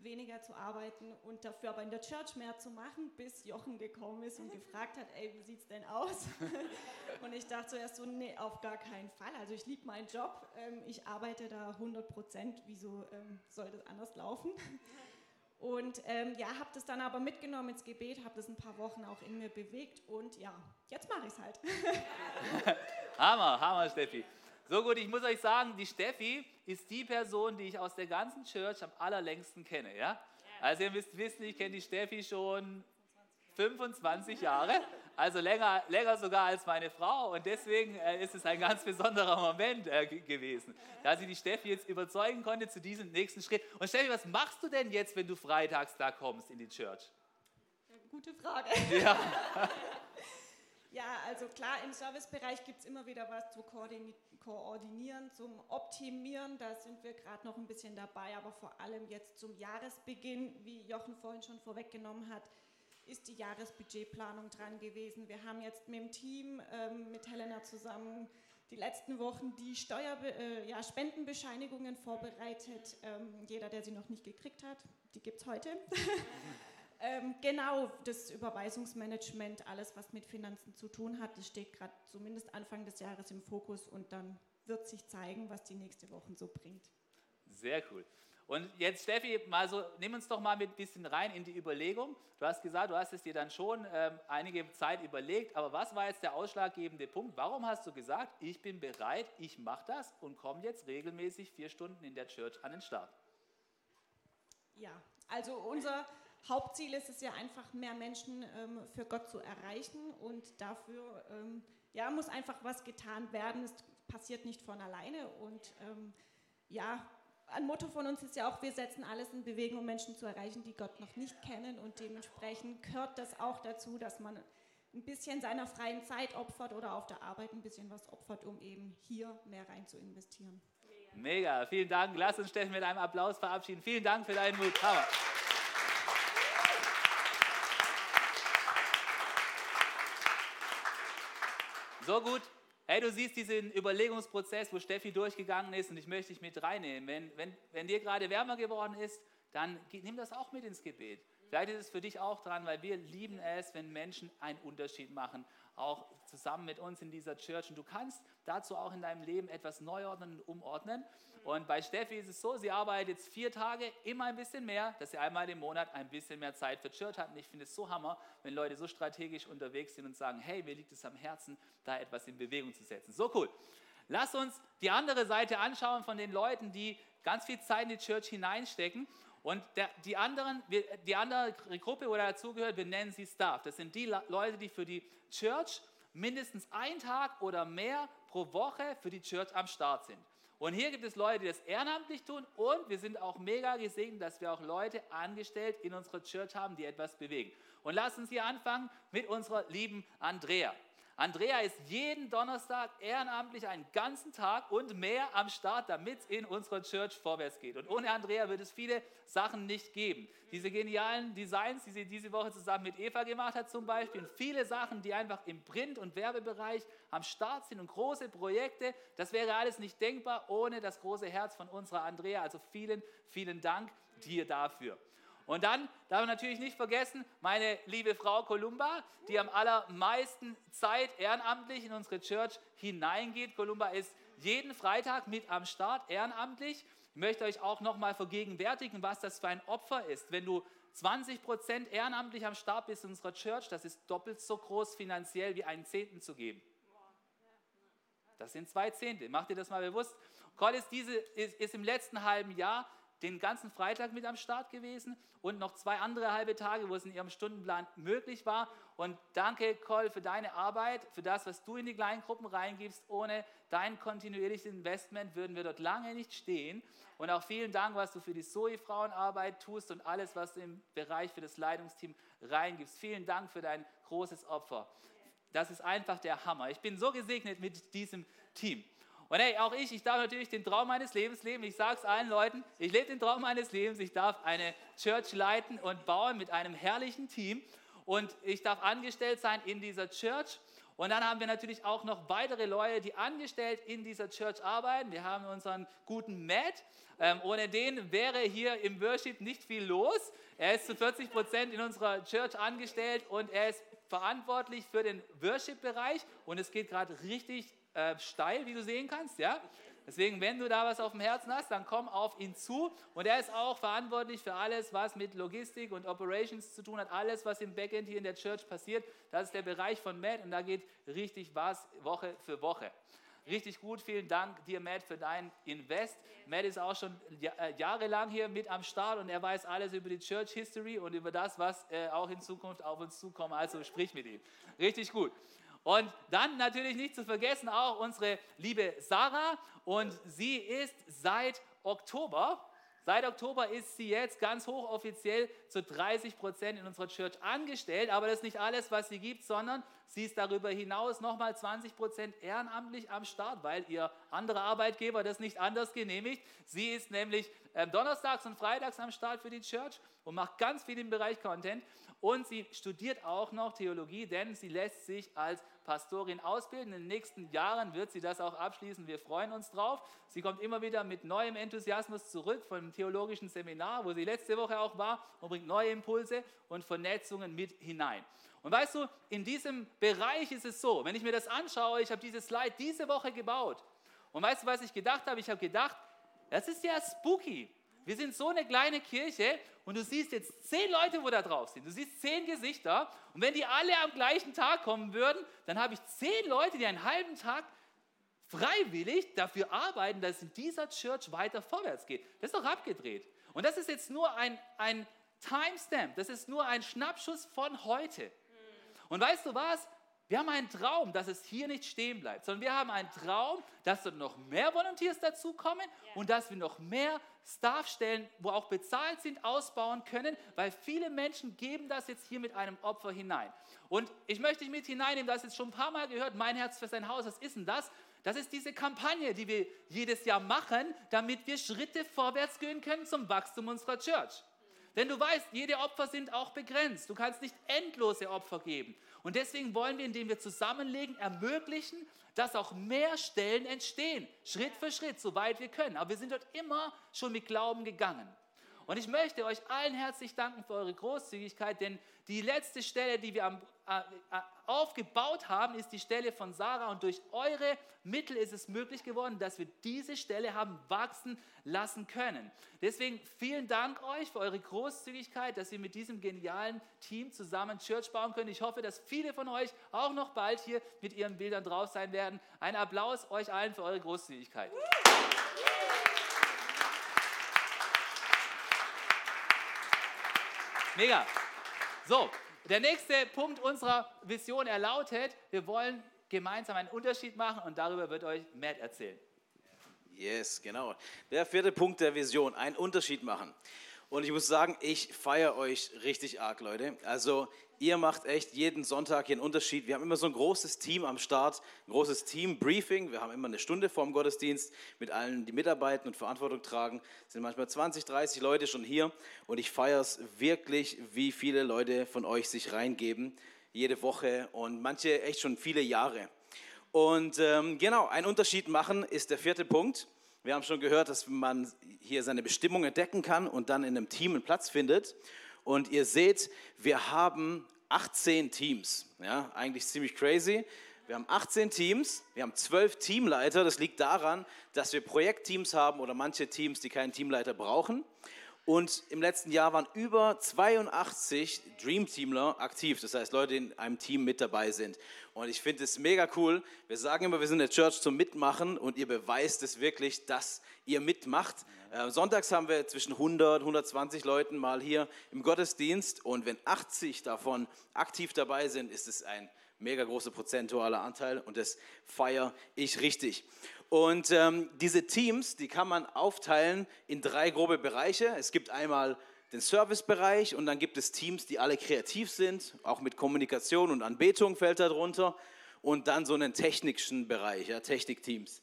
weniger zu arbeiten und dafür aber in der Church mehr zu machen, bis Jochen gekommen ist und gefragt hat, ey, wie sieht's denn aus? und ich dachte zuerst so, nee, auf gar keinen Fall. Also ich liebe meinen Job, ähm, ich arbeite da 100 Prozent, wieso ähm, soll das anders laufen? Und ähm, ja, habe das dann aber mitgenommen ins Gebet, habe das ein paar Wochen auch in mir bewegt und ja, jetzt mache ich es halt. hammer, Hammer, Steffi. So gut, ich muss euch sagen, die Steffi ist die Person, die ich aus der ganzen Church am allerlängsten kenne. Ja? Also ihr müsst wissen, ich kenne die Steffi schon 25 Jahre, also länger, länger sogar als meine Frau. Und deswegen äh, ist es ein ganz besonderer Moment äh, gewesen, dass ich die Steffi jetzt überzeugen konnte zu diesem nächsten Schritt. Und Steffi, was machst du denn jetzt, wenn du freitags da kommst in die Church? Gute Frage. Ja. ja, also klar, im Servicebereich gibt es immer wieder was zu koordinieren, zum Optimieren. Da sind wir gerade noch ein bisschen dabei, aber vor allem jetzt zum Jahresbeginn, wie Jochen vorhin schon vorweggenommen hat, ist die Jahresbudgetplanung dran gewesen. Wir haben jetzt mit dem Team, ähm, mit Helena zusammen, die letzten Wochen die Steuer, äh, ja, Spendenbescheinigungen vorbereitet. Ähm, jeder, der sie noch nicht gekriegt hat, die gibt es heute. ähm, genau, das Überweisungsmanagement, alles, was mit Finanzen zu tun hat, das steht gerade zumindest Anfang des Jahres im Fokus und dann wird sich zeigen, was die nächste Woche so bringt. Sehr cool. Und jetzt, Steffi, mal so, nimm uns doch mal ein bisschen rein in die Überlegung. Du hast gesagt, du hast es dir dann schon ähm, einige Zeit überlegt, aber was war jetzt der ausschlaggebende Punkt? Warum hast du gesagt, ich bin bereit, ich mache das und komme jetzt regelmäßig vier Stunden in der Church an den Start? Ja, also unser Hauptziel ist es ja einfach, mehr Menschen ähm, für Gott zu erreichen und dafür ähm, ja, muss einfach was getan werden. Es passiert nicht von alleine und ähm, ja, ein Motto von uns ist ja auch, wir setzen alles in Bewegung, um Menschen zu erreichen, die Gott noch nicht kennen. Und dementsprechend gehört das auch dazu, dass man ein bisschen seiner freien Zeit opfert oder auf der Arbeit ein bisschen was opfert, um eben hier mehr rein zu investieren. Mega, vielen Dank. Lass uns Steffen mit einem Applaus verabschieden. Vielen Dank für deinen Mut. Hammer. So gut. Hey, du siehst diesen Überlegungsprozess, wo Steffi durchgegangen ist und ich möchte dich mit reinnehmen. Wenn, wenn, wenn dir gerade wärmer geworden ist, dann nimm das auch mit ins Gebet. Vielleicht ist es für dich auch dran, weil wir lieben es, wenn Menschen einen Unterschied machen, auch zusammen mit uns in dieser Church. Und du kannst dazu auch in deinem Leben etwas neu ordnen und umordnen. Und bei Steffi ist es so, sie arbeitet jetzt vier Tage, immer ein bisschen mehr, dass sie einmal im Monat ein bisschen mehr Zeit für Church hat. Und ich finde es so hammer, wenn Leute so strategisch unterwegs sind und sagen, hey, mir liegt es am Herzen, da etwas in Bewegung zu setzen. So cool. Lass uns die andere Seite anschauen von den Leuten, die ganz viel Zeit in die Church hineinstecken. Und der, die, anderen, die andere Gruppe, wo dazugehört, wir nennen sie Staff. Das sind die Leute, die für die Church mindestens einen Tag oder mehr pro Woche für die Church am Start sind. Und hier gibt es Leute, die das ehrenamtlich tun und wir sind auch mega gesegnet, dass wir auch Leute angestellt in unserer Church haben, die etwas bewegen. Und lasst uns hier anfangen mit unserer lieben Andrea. Andrea ist jeden Donnerstag ehrenamtlich einen ganzen Tag und mehr am Start, damit es in unserer Church vorwärts geht. Und ohne Andrea wird es viele Sachen nicht geben. Diese genialen Designs, die sie diese Woche zusammen mit Eva gemacht hat zum Beispiel, und viele Sachen, die einfach im Print- und Werbebereich am Start sind und große Projekte, das wäre alles nicht denkbar ohne das große Herz von unserer Andrea. Also vielen, vielen Dank dir dafür. Und dann darf man natürlich nicht vergessen, meine liebe Frau Columba, die am allermeisten Zeit ehrenamtlich in unsere Church hineingeht. Columba ist jeden Freitag mit am Start ehrenamtlich. Ich möchte euch auch nochmal vergegenwärtigen, was das für ein Opfer ist. Wenn du 20 Prozent ehrenamtlich am Start bist in unserer Church, das ist doppelt so groß finanziell wie einen Zehnten zu geben. Das sind zwei Zehnte. Macht dir das mal bewusst. Ist, diese, ist, ist im letzten halben Jahr den ganzen Freitag mit am Start gewesen und noch zwei andere halbe Tage, wo es in ihrem Stundenplan möglich war. Und danke, Cole, für deine Arbeit, für das, was du in die kleinen Gruppen reingibst. Ohne dein kontinuierliches Investment würden wir dort lange nicht stehen. Und auch vielen Dank, was du für die Zoe-Frauenarbeit tust und alles, was du im Bereich für das Leitungsteam reingibst. Vielen Dank für dein großes Opfer. Das ist einfach der Hammer. Ich bin so gesegnet mit diesem Team. Und hey, auch ich, ich darf natürlich den Traum meines Lebens leben. Ich sage es allen Leuten, ich lebe den Traum meines Lebens. Ich darf eine Church leiten und bauen mit einem herrlichen Team. Und ich darf angestellt sein in dieser Church. Und dann haben wir natürlich auch noch weitere Leute, die angestellt in dieser Church arbeiten. Wir haben unseren guten Matt. Ähm, ohne den wäre hier im Worship nicht viel los. Er ist zu 40 Prozent in unserer Church angestellt und er ist verantwortlich für den Worship-Bereich. Und es geht gerade richtig äh, steil, wie du sehen kannst. Ja? Deswegen, wenn du da was auf dem Herzen hast, dann komm auf ihn zu. Und er ist auch verantwortlich für alles, was mit Logistik und Operations zu tun hat. Alles, was im Backend hier in der Church passiert, das ist der Bereich von Matt und da geht richtig was Woche für Woche. Richtig gut, vielen Dank dir, Matt, für dein Invest. Matt ist auch schon äh, jahrelang hier mit am Start und er weiß alles über die Church History und über das, was äh, auch in Zukunft auf uns zukommt. Also sprich mit ihm. Richtig gut. Und dann natürlich nicht zu vergessen auch unsere liebe Sarah und sie ist seit Oktober Seit Oktober ist sie jetzt ganz hochoffiziell zu 30 Prozent in unserer Church angestellt. Aber das ist nicht alles, was sie gibt, sondern sie ist darüber hinaus nochmal 20 Prozent ehrenamtlich am Start, weil ihr anderer Arbeitgeber das nicht anders genehmigt. Sie ist nämlich äh, donnerstags und freitags am Start für die Church und macht ganz viel im Bereich Content. Und sie studiert auch noch Theologie, denn sie lässt sich als Pastorin ausbilden. In den nächsten Jahren wird sie das auch abschließen. Wir freuen uns drauf. Sie kommt immer wieder mit neuem Enthusiasmus zurück vom theologischen Seminar, wo sie letzte Woche auch war, und bringt neue Impulse und Vernetzungen mit hinein. Und weißt du, in diesem Bereich ist es so, wenn ich mir das anschaue, ich habe dieses Slide diese Woche gebaut. Und weißt du, was ich gedacht habe? Ich habe gedacht, das ist ja spooky. Wir sind so eine kleine Kirche und du siehst jetzt zehn Leute, wo da drauf sind. Du siehst zehn Gesichter und wenn die alle am gleichen Tag kommen würden, dann habe ich zehn Leute, die einen halben Tag freiwillig dafür arbeiten, dass in dieser Church weiter vorwärts geht. Das ist doch abgedreht. Und das ist jetzt nur ein, ein Timestamp, das ist nur ein Schnappschuss von heute. Und weißt du was? Wir haben einen Traum, dass es hier nicht stehen bleibt, sondern wir haben einen Traum, dass dort noch mehr Volunteers dazukommen yeah. und dass wir noch mehr Staffstellen, wo auch bezahlt sind, ausbauen können, weil viele Menschen geben das jetzt hier mit einem Opfer hinein. Und ich möchte dich mit hineinnehmen, das jetzt schon ein paar Mal gehört, mein Herz für sein Haus, was ist denn das? Das ist diese Kampagne, die wir jedes Jahr machen, damit wir Schritte vorwärts gehen können zum Wachstum unserer Church. Denn du weißt, jede Opfer sind auch begrenzt. Du kannst nicht endlose Opfer geben. Und deswegen wollen wir, indem wir zusammenlegen, ermöglichen, dass auch mehr Stellen entstehen. Schritt für Schritt, soweit wir können. Aber wir sind dort immer schon mit Glauben gegangen. Und ich möchte euch allen herzlich danken für eure Großzügigkeit, denn die letzte Stelle, die wir am, aufgebaut haben, ist die Stelle von Sarah. Und durch eure Mittel ist es möglich geworden, dass wir diese Stelle haben wachsen lassen können. Deswegen vielen Dank euch für eure Großzügigkeit, dass ihr mit diesem genialen Team zusammen Church bauen könnt. Ich hoffe, dass viele von euch auch noch bald hier mit ihren Bildern drauf sein werden. Ein Applaus euch allen für eure Großzügigkeit. Mega. So, der nächste Punkt unserer Vision erlautet, wir wollen gemeinsam einen Unterschied machen und darüber wird euch Matt erzählen. Yes, genau. Der vierte Punkt der Vision, einen Unterschied machen. Und ich muss sagen, ich feiere euch richtig arg, Leute. Also ihr macht echt jeden Sonntag hier einen Unterschied. Wir haben immer so ein großes Team am Start, ein großes Team-Briefing. Wir haben immer eine Stunde vorm Gottesdienst mit allen, die mitarbeiten und Verantwortung tragen. Es sind manchmal 20, 30 Leute schon hier. Und ich feiere es wirklich, wie viele Leute von euch sich reingeben, jede Woche und manche echt schon viele Jahre. Und ähm, genau, einen Unterschied machen ist der vierte Punkt. Wir haben schon gehört, dass man hier seine Bestimmung entdecken kann und dann in einem Team einen Platz findet. Und ihr seht, wir haben 18 Teams. Ja, eigentlich ziemlich crazy. Wir haben 18 Teams, wir haben 12 Teamleiter. Das liegt daran, dass wir Projektteams haben oder manche Teams, die keinen Teamleiter brauchen. Und im letzten Jahr waren über 82 Dream Teamler aktiv, das heißt Leute, die in einem Team mit dabei sind. Und ich finde es mega cool. Wir sagen immer, wir sind eine Church zum Mitmachen und ihr beweist es wirklich, dass ihr mitmacht. Äh, sonntags haben wir zwischen 100, 120 Leuten mal hier im Gottesdienst und wenn 80 davon aktiv dabei sind, ist es ein mega großer prozentualer Anteil und das feiere ich richtig. Und ähm, diese Teams, die kann man aufteilen in drei grobe Bereiche. Es gibt einmal den Servicebereich und dann gibt es Teams, die alle kreativ sind, auch mit Kommunikation und Anbetung fällt darunter. Und dann so einen technischen Bereich, ja, Technikteams.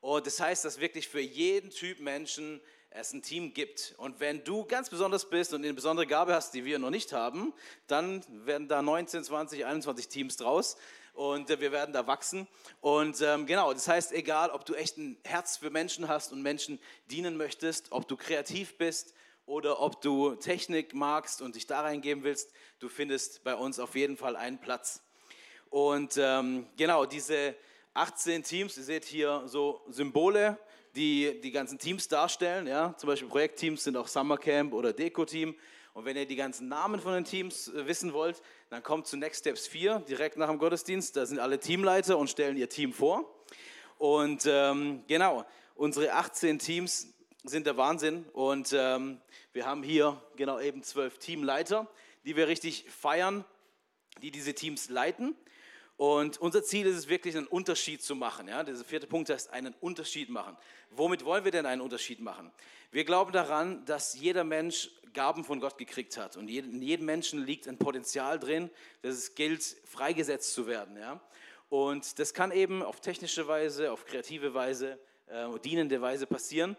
Und das heißt, dass wirklich für jeden Typ Menschen es ein Team gibt. Und wenn du ganz besonders bist und eine besondere Gabe hast, die wir noch nicht haben, dann werden da 19, 20, 21 Teams draus und äh, wir werden da wachsen. Und ähm, genau, das heißt, egal, ob du echt ein Herz für Menschen hast und Menschen dienen möchtest, ob du kreativ bist oder ob du Technik magst und dich da reingeben willst, du findest bei uns auf jeden Fall einen Platz. Und ähm, genau, diese 18 Teams, ihr seht hier so Symbole, die die ganzen Teams darstellen. Ja? Zum Beispiel Projektteams sind auch Summercamp oder Deko-Team. Und wenn ihr die ganzen Namen von den Teams äh, wissen wollt, dann kommt zu Next Steps 4, direkt nach dem Gottesdienst. Da sind alle Teamleiter und stellen ihr Team vor. Und ähm, genau, unsere 18 Teams sind der Wahnsinn. Und ähm, wir haben hier genau eben zwölf Teamleiter, die wir richtig feiern, die diese Teams leiten. Und unser Ziel ist es wirklich, einen Unterschied zu machen. Ja? Dieser vierte Punkt heißt, einen Unterschied machen. Womit wollen wir denn einen Unterschied machen? Wir glauben daran, dass jeder Mensch Gaben von Gott gekriegt hat. Und in jedem Menschen liegt ein Potenzial drin, dass es gilt, freigesetzt zu werden. Ja? Und das kann eben auf technische Weise, auf kreative Weise, äh, dienende Weise passieren.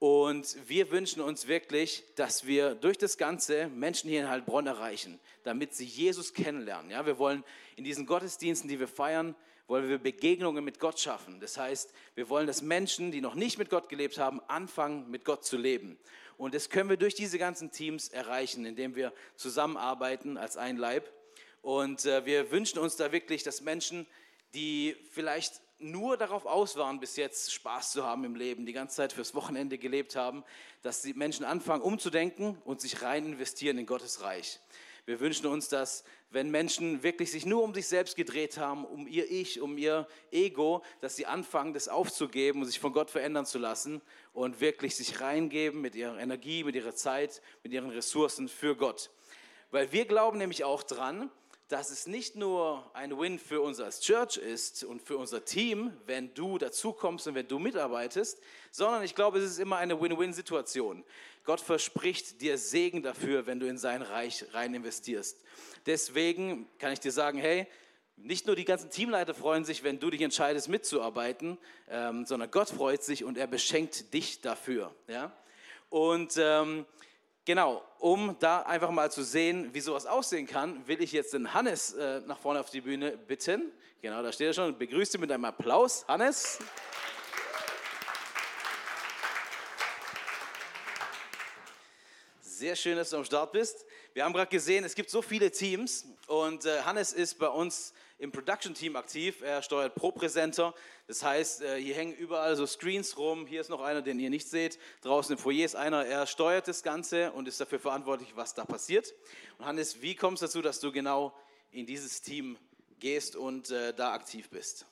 Und wir wünschen uns wirklich, dass wir durch das Ganze Menschen hier in Heilbronn erreichen, damit sie Jesus kennenlernen. Ja, wir wollen in diesen Gottesdiensten, die wir feiern, wollen wir Begegnungen mit Gott schaffen. Das heißt, wir wollen, dass Menschen, die noch nicht mit Gott gelebt haben, anfangen, mit Gott zu leben. Und das können wir durch diese ganzen Teams erreichen, indem wir zusammenarbeiten als ein Leib. Und äh, wir wünschen uns da wirklich, dass Menschen, die vielleicht nur darauf aus waren, bis jetzt Spaß zu haben im Leben, die ganze Zeit fürs Wochenende gelebt haben, dass die Menschen anfangen umzudenken und sich rein investieren in Gottes Reich. Wir wünschen uns, dass wenn Menschen wirklich sich nur um sich selbst gedreht haben, um ihr Ich, um ihr Ego, dass sie anfangen, das aufzugeben und sich von Gott verändern zu lassen und wirklich sich reingeben mit ihrer Energie, mit ihrer Zeit, mit ihren Ressourcen für Gott. Weil wir glauben nämlich auch dran, dass es nicht nur ein Win für uns als Church ist und für unser Team, wenn du dazukommst und wenn du mitarbeitest, sondern ich glaube, es ist immer eine Win-Win-Situation. Gott verspricht dir Segen dafür, wenn du in sein Reich rein investierst. Deswegen kann ich dir sagen, hey, nicht nur die ganzen Teamleiter freuen sich, wenn du dich entscheidest mitzuarbeiten, ähm, sondern Gott freut sich und er beschenkt dich dafür. Ja? Und ähm, Genau, um da einfach mal zu sehen, wie sowas aussehen kann, will ich jetzt den Hannes äh, nach vorne auf die Bühne bitten. Genau, da steht er schon. Begrüße mit einem Applaus. Hannes. Sehr schön, dass du am Start bist. Wir haben gerade gesehen, es gibt so viele Teams und äh, Hannes ist bei uns im Production-Team aktiv. Er steuert Pro-Presenter. Das heißt, äh, hier hängen überall so Screens rum. Hier ist noch einer, den ihr nicht seht. Draußen im Foyer ist einer. Er steuert das Ganze und ist dafür verantwortlich, was da passiert. Und Hannes, wie kommst du dazu, dass du genau in dieses Team gehst und äh, da aktiv bist?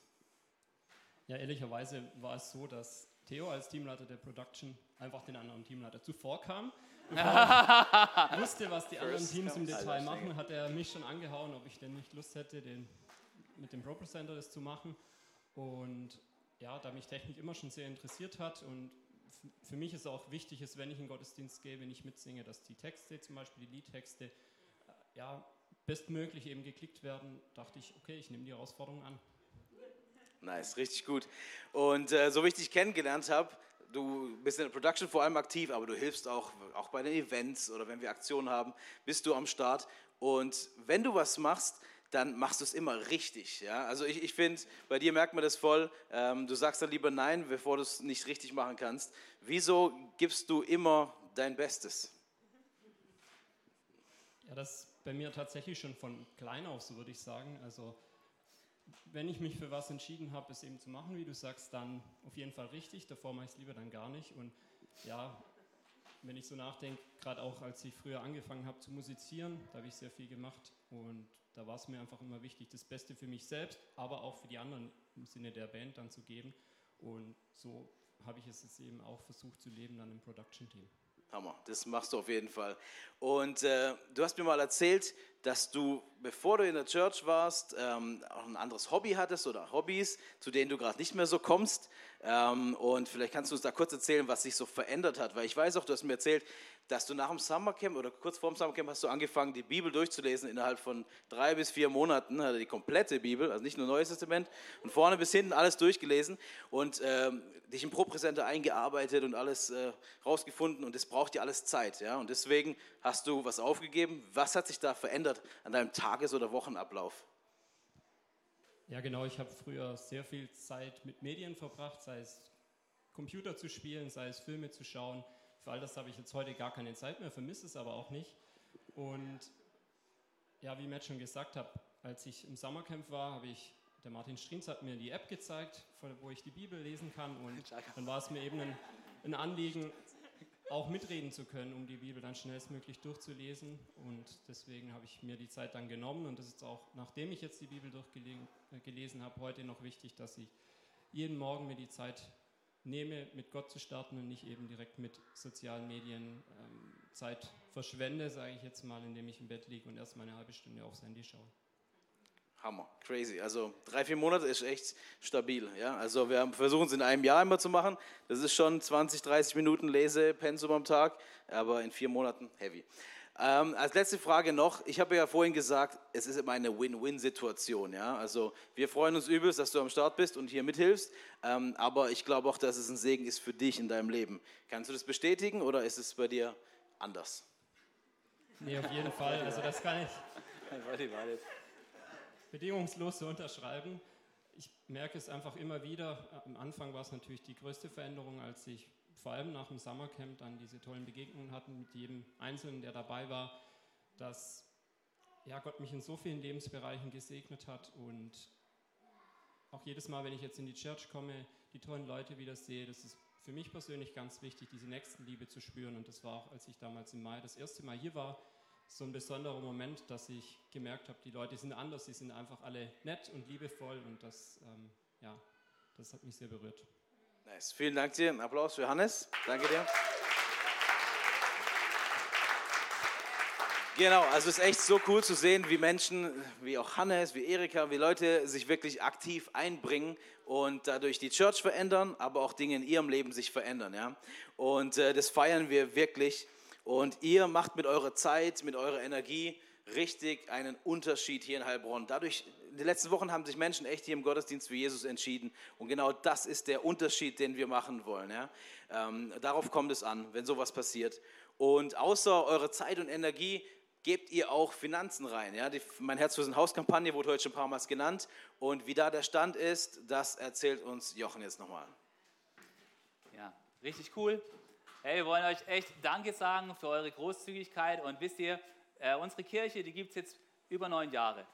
Ja, ehrlicherweise war es so, dass Theo als Teamleiter der Production einfach den anderen Teamleiter zuvor kam. wusste, was die anderen Teams im Detail machen, hat er mich schon angehauen, ob ich denn nicht Lust hätte, den mit dem Pro Presenter das zu machen. Und ja, da mich Technik immer schon sehr interessiert hat und für mich ist auch wichtig, ist, wenn ich in den Gottesdienst gehe, wenn ich mitsinge, dass die Texte, zum Beispiel die Liedtexte, äh, ja, bestmöglich eben geklickt werden, dachte ich, okay, ich nehme die Herausforderung an. Nice, richtig gut. Und äh, so wie ich dich kennengelernt habe, du bist in der Production vor allem aktiv, aber du hilfst auch, auch bei den Events oder wenn wir Aktionen haben, bist du am Start. Und wenn du was machst, dann machst du es immer richtig. Ja? Also ich, ich finde, bei dir merkt man das voll. Ähm, du sagst dann lieber Nein, bevor du es nicht richtig machen kannst. Wieso gibst du immer dein Bestes? Ja, das ist bei mir tatsächlich schon von klein auf, so würde ich sagen. Also wenn ich mich für was entschieden habe, es eben zu machen, wie du sagst, dann auf jeden Fall richtig. Davor mache ich es lieber dann gar nicht. Und ja, wenn ich so nachdenke, gerade auch als ich früher angefangen habe zu musizieren, da habe ich sehr viel gemacht und da war es mir einfach immer wichtig, das Beste für mich selbst, aber auch für die anderen im Sinne der Band dann zu geben. Und so habe ich es jetzt eben auch versucht zu leben dann im Production Team. Hammer, das machst du auf jeden Fall. Und äh, du hast mir mal erzählt, dass du, bevor du in der Church warst, ähm, auch ein anderes Hobby hattest oder Hobbys, zu denen du gerade nicht mehr so kommst. Ähm, und vielleicht kannst du uns da kurz erzählen, was sich so verändert hat. Weil ich weiß auch, du hast mir erzählt, dass du nach dem Summercamp oder kurz vor dem Summercamp hast du angefangen, die Bibel durchzulesen innerhalb von drei bis vier Monaten, also die komplette Bibel, also nicht nur Neues Testament, und vorne bis hinten alles durchgelesen und ähm, dich im Pro-Präsenter eingearbeitet und alles äh, rausgefunden und das braucht ja alles Zeit. Ja? Und deswegen hast du was aufgegeben. Was hat sich da verändert an deinem Tages- oder Wochenablauf? Ja, genau. Ich habe früher sehr viel Zeit mit Medien verbracht, sei es Computer zu spielen, sei es Filme zu schauen. Für all das habe ich jetzt heute gar keine Zeit mehr, vermisse es aber auch nicht. Und ja, wie Matt schon gesagt hat, als ich im Sommercamp war, habe ich der Martin Strins hat mir die App gezeigt, wo ich die Bibel lesen kann. Und dann war es mir eben ein, ein Anliegen, auch mitreden zu können, um die Bibel dann schnellstmöglich durchzulesen. Und deswegen habe ich mir die Zeit dann genommen. Und das ist auch, nachdem ich jetzt die Bibel durchgelesen habe, heute noch wichtig, dass ich jeden Morgen mir die Zeit nehme, mit Gott zu starten und nicht eben direkt mit sozialen Medien ähm, Zeit verschwende, sage ich jetzt mal, indem ich im Bett liege und erst mal eine halbe Stunde aufs Handy schaue. Hammer, crazy. Also drei, vier Monate ist echt stabil. Ja? Also wir versuchen es in einem Jahr immer zu machen. Das ist schon 20, 30 Minuten Lesepensum am Tag, aber in vier Monaten heavy. Ähm, als letzte Frage noch, ich habe ja vorhin gesagt, es ist immer eine Win-Win-Situation. Ja? Also wir freuen uns übelst, dass du am Start bist und hier mithilfst, ähm, aber ich glaube auch, dass es ein Segen ist für dich in deinem Leben. Kannst du das bestätigen oder ist es bei dir anders? Nee, auf jeden Fall. Also das kann ich bedingungslos so unterschreiben. Ich merke es einfach immer wieder. Am Anfang war es natürlich die größte Veränderung, als ich vor allem nach dem Summercamp dann diese tollen Begegnungen hatten mit jedem Einzelnen, der dabei war, dass ja, Gott mich in so vielen Lebensbereichen gesegnet hat und auch jedes Mal, wenn ich jetzt in die Church komme, die tollen Leute wieder sehe, das ist für mich persönlich ganz wichtig, diese Nächstenliebe zu spüren. Und das war auch, als ich damals im Mai das erste Mal hier war, so ein besonderer Moment, dass ich gemerkt habe, die Leute sind anders, sie sind einfach alle nett und liebevoll und das, ähm, ja, das hat mich sehr berührt. Nice. Vielen Dank dir. Ein Applaus für Hannes. Danke dir. Genau, also es ist echt so cool zu sehen, wie Menschen, wie auch Hannes, wie Erika, wie Leute sich wirklich aktiv einbringen und dadurch die Church verändern, aber auch Dinge in ihrem Leben sich verändern. Ja? Und äh, das feiern wir wirklich. Und ihr macht mit eurer Zeit, mit eurer Energie richtig einen Unterschied hier in Heilbronn. Dadurch, in den letzten Wochen haben sich Menschen echt hier im Gottesdienst für Jesus entschieden. Und genau das ist der Unterschied, den wir machen wollen. Ja? Ähm, darauf kommt es an, wenn sowas passiert. Und außer eurer Zeit und Energie gebt ihr auch Finanzen rein. Ja? Die, mein Herz für ein Hauskampagne wurde heute schon ein paar Mal genannt. Und wie da der Stand ist, das erzählt uns Jochen jetzt nochmal. Ja, richtig cool. Hey, wir wollen euch echt Danke sagen für eure Großzügigkeit. Und wisst ihr, äh, unsere Kirche, die gibt es jetzt über neun Jahre.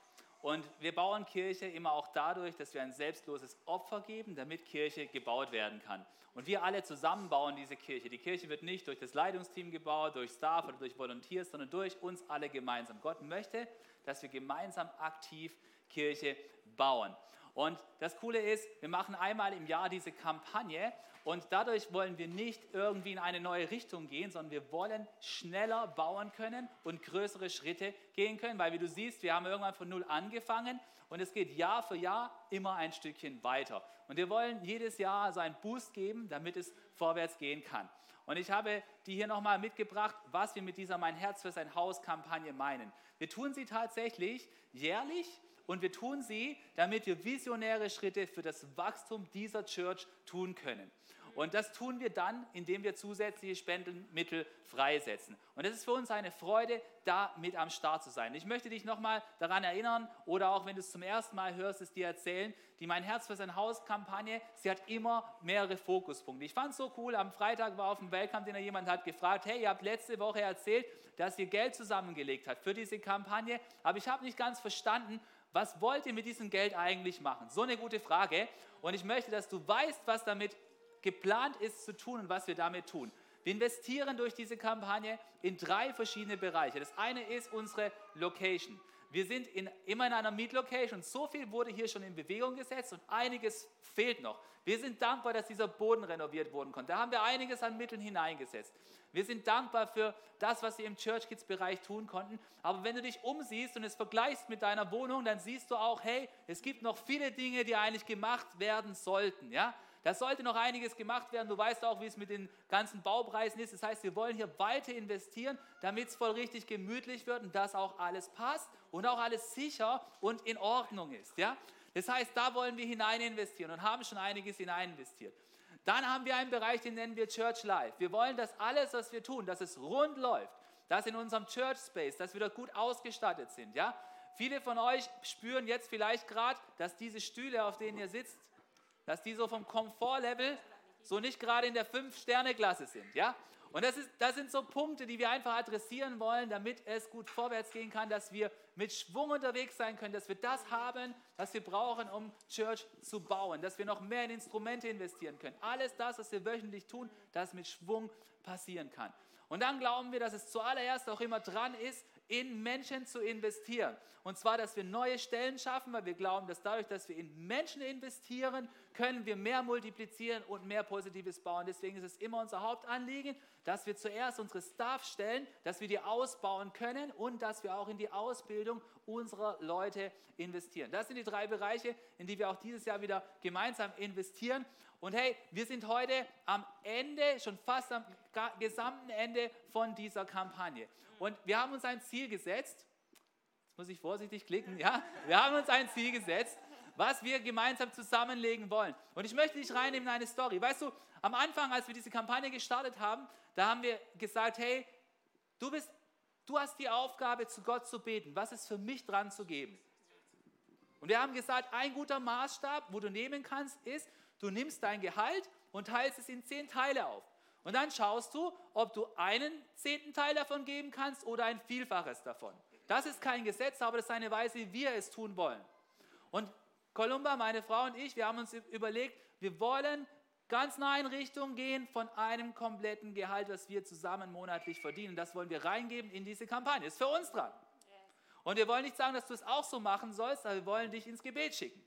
Und wir bauen Kirche immer auch dadurch, dass wir ein selbstloses Opfer geben, damit Kirche gebaut werden kann. Und wir alle zusammen bauen diese Kirche. Die Kirche wird nicht durch das Leitungsteam gebaut, durch Staff oder durch Volunteers, sondern durch uns alle gemeinsam. Gott möchte, dass wir gemeinsam aktiv Kirche bauen. Und das Coole ist, wir machen einmal im Jahr diese Kampagne und dadurch wollen wir nicht irgendwie in eine neue Richtung gehen, sondern wir wollen schneller bauen können und größere Schritte gehen können, weil wie du siehst, wir haben irgendwann von Null angefangen und es geht Jahr für Jahr immer ein Stückchen weiter. Und wir wollen jedes Jahr so einen Boost geben, damit es vorwärts gehen kann. Und ich habe die hier nochmal mitgebracht, was wir mit dieser Mein Herz für sein Haus Kampagne meinen. Wir tun sie tatsächlich jährlich und wir tun sie, damit wir visionäre Schritte für das Wachstum dieser Church tun können. Und das tun wir dann, indem wir zusätzliche Spendenmittel freisetzen. Und es ist für uns eine Freude, da mit am Start zu sein. Ich möchte dich nochmal daran erinnern oder auch wenn du es zum ersten Mal hörst, es dir erzählen, die Mein Herz für sein Haus Kampagne, sie hat immer mehrere Fokuspunkte. Ich fand es so cool, am Freitag war auf dem Welcome, den jemand hat gefragt, hey, ihr habt letzte Woche erzählt, dass ihr Geld zusammengelegt habt für diese Kampagne, aber ich habe nicht ganz verstanden, was wollt ihr mit diesem Geld eigentlich machen? So eine gute Frage. Und ich möchte, dass du weißt, was damit geplant ist zu tun und was wir damit tun. Wir investieren durch diese Kampagne in drei verschiedene Bereiche. Das eine ist unsere Location. Wir sind in, immer in einer Mietlocation. So viel wurde hier schon in Bewegung gesetzt und einiges fehlt noch. Wir sind dankbar, dass dieser Boden renoviert worden konnte. Da haben wir einiges an Mitteln hineingesetzt. Wir sind dankbar für das, was wir im Church Kids Bereich tun konnten. Aber wenn du dich umsiehst und es vergleichst mit deiner Wohnung, dann siehst du auch, hey, es gibt noch viele Dinge, die eigentlich gemacht werden sollten. Ja? Da sollte noch einiges gemacht werden. Du weißt auch, wie es mit den ganzen Baupreisen ist. Das heißt, wir wollen hier weiter investieren, damit es voll richtig gemütlich wird und dass auch alles passt und auch alles sicher und in Ordnung ist. Ja? Das heißt, da wollen wir hinein investieren und haben schon einiges hinein investiert. Dann haben wir einen Bereich, den nennen wir Church Life. Wir wollen, dass alles, was wir tun, dass es rund läuft, dass in unserem Church Space, dass wir dort gut ausgestattet sind. Ja? Viele von euch spüren jetzt vielleicht gerade, dass diese Stühle, auf denen ihr sitzt, dass die so vom Komfortlevel so nicht gerade in der Fünf-Sterne-Klasse sind. Ja? Und das, ist, das sind so Punkte, die wir einfach adressieren wollen, damit es gut vorwärts gehen kann, dass wir mit Schwung unterwegs sein können, dass wir das haben, was wir brauchen, um Church zu bauen, dass wir noch mehr in Instrumente investieren können. Alles das, was wir wöchentlich tun, das mit Schwung passieren kann. Und dann glauben wir, dass es zuallererst auch immer dran ist, in Menschen zu investieren. Und zwar, dass wir neue Stellen schaffen, weil wir glauben, dass dadurch, dass wir in Menschen investieren, können wir mehr multiplizieren und mehr Positives bauen. Deswegen ist es immer unser Hauptanliegen, dass wir zuerst unsere Staff stellen, dass wir die ausbauen können und dass wir auch in die Ausbildung unserer Leute investieren. Das sind die drei Bereiche, in die wir auch dieses Jahr wieder gemeinsam investieren. Und hey, wir sind heute am Ende, schon fast am gesamten Ende von dieser Kampagne. Und wir haben uns ein Ziel gesetzt. Jetzt muss ich vorsichtig klicken, ja? Wir haben uns ein Ziel gesetzt, was wir gemeinsam zusammenlegen wollen. Und ich möchte dich reinnehmen in eine Story. Weißt du, am Anfang, als wir diese Kampagne gestartet haben, da haben wir gesagt, hey, du bist, du hast die Aufgabe, zu Gott zu beten. Was ist für mich dran zu geben? Und wir haben gesagt, ein guter Maßstab, wo du nehmen kannst, ist, du nimmst dein Gehalt und teilst es in zehn Teile auf. Und dann schaust du, ob du einen zehnten Teil davon geben kannst oder ein Vielfaches davon. Das ist kein Gesetz, aber das ist eine Weise, wie wir es tun wollen. Und Columba, meine Frau und ich, wir haben uns überlegt, wir wollen ganz nah in Richtung gehen von einem kompletten Gehalt, das wir zusammen monatlich verdienen. Das wollen wir reingeben in diese Kampagne. Ist für uns dran. Und wir wollen nicht sagen, dass du es auch so machen sollst, aber wir wollen dich ins Gebet schicken.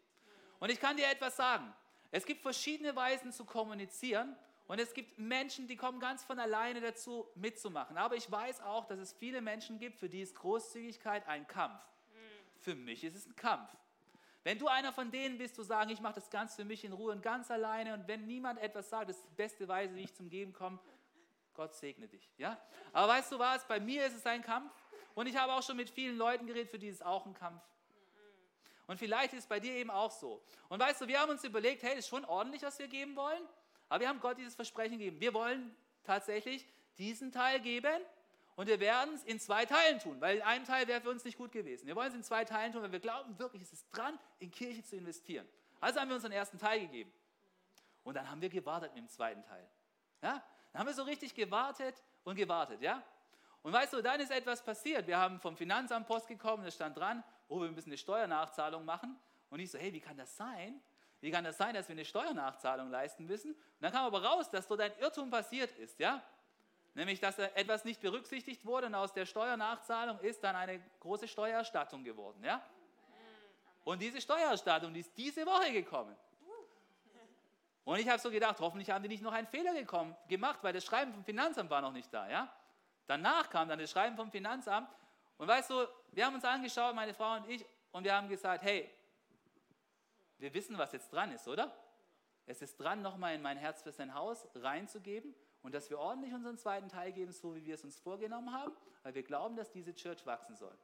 Und ich kann dir etwas sagen. Es gibt verschiedene Weisen zu kommunizieren und es gibt Menschen, die kommen ganz von alleine dazu, mitzumachen. Aber ich weiß auch, dass es viele Menschen gibt, für die ist Großzügigkeit ein Kampf. Für mich ist es ein Kampf. Wenn du einer von denen bist, du sagen, ich mache das ganz für mich in Ruhe und ganz alleine und wenn niemand etwas sagt, das ist die beste Weise, wie ich zum Geben komme, Gott segne dich. Ja? Aber weißt du was, bei mir ist es ein Kampf und ich habe auch schon mit vielen Leuten geredet, für die ist es auch ein Kampf. Und vielleicht ist es bei dir eben auch so. Und weißt du, wir haben uns überlegt, hey, das ist schon ordentlich, was wir geben wollen. Aber wir haben Gott dieses Versprechen gegeben. Wir wollen tatsächlich diesen Teil geben und wir werden es in zwei Teilen tun, weil ein Teil wäre für uns nicht gut gewesen. Wir wollen es in zwei Teilen tun, weil wir glauben wirklich, es ist dran, in Kirche zu investieren. Also haben wir unseren ersten Teil gegeben. Und dann haben wir gewartet mit dem zweiten Teil. Ja? Dann haben wir so richtig gewartet und gewartet, ja? Und weißt du, dann ist etwas passiert. Wir haben vom Finanzamt Post gekommen, da stand dran, oh, wir müssen eine Steuernachzahlung machen. Und ich so, hey, wie kann das sein? Wie kann das sein, dass wir eine Steuernachzahlung leisten müssen? Und dann kam aber raus, dass dort ein Irrtum passiert ist, ja? Nämlich, dass etwas nicht berücksichtigt wurde und aus der Steuernachzahlung ist dann eine große Steuererstattung geworden, ja? Und diese Steuererstattung, die ist diese Woche gekommen. Und ich habe so gedacht, hoffentlich haben die nicht noch einen Fehler gekommen, gemacht, weil das Schreiben vom Finanzamt war noch nicht da, ja? Danach kam dann das Schreiben vom Finanzamt und weißt du, wir haben uns angeschaut, meine Frau und ich, und wir haben gesagt, hey, wir wissen, was jetzt dran ist, oder? Es ist dran, nochmal in mein Herz für sein Haus reinzugeben und dass wir ordentlich unseren zweiten Teil geben, so wie wir es uns vorgenommen haben, weil wir glauben, dass diese Church wachsen soll.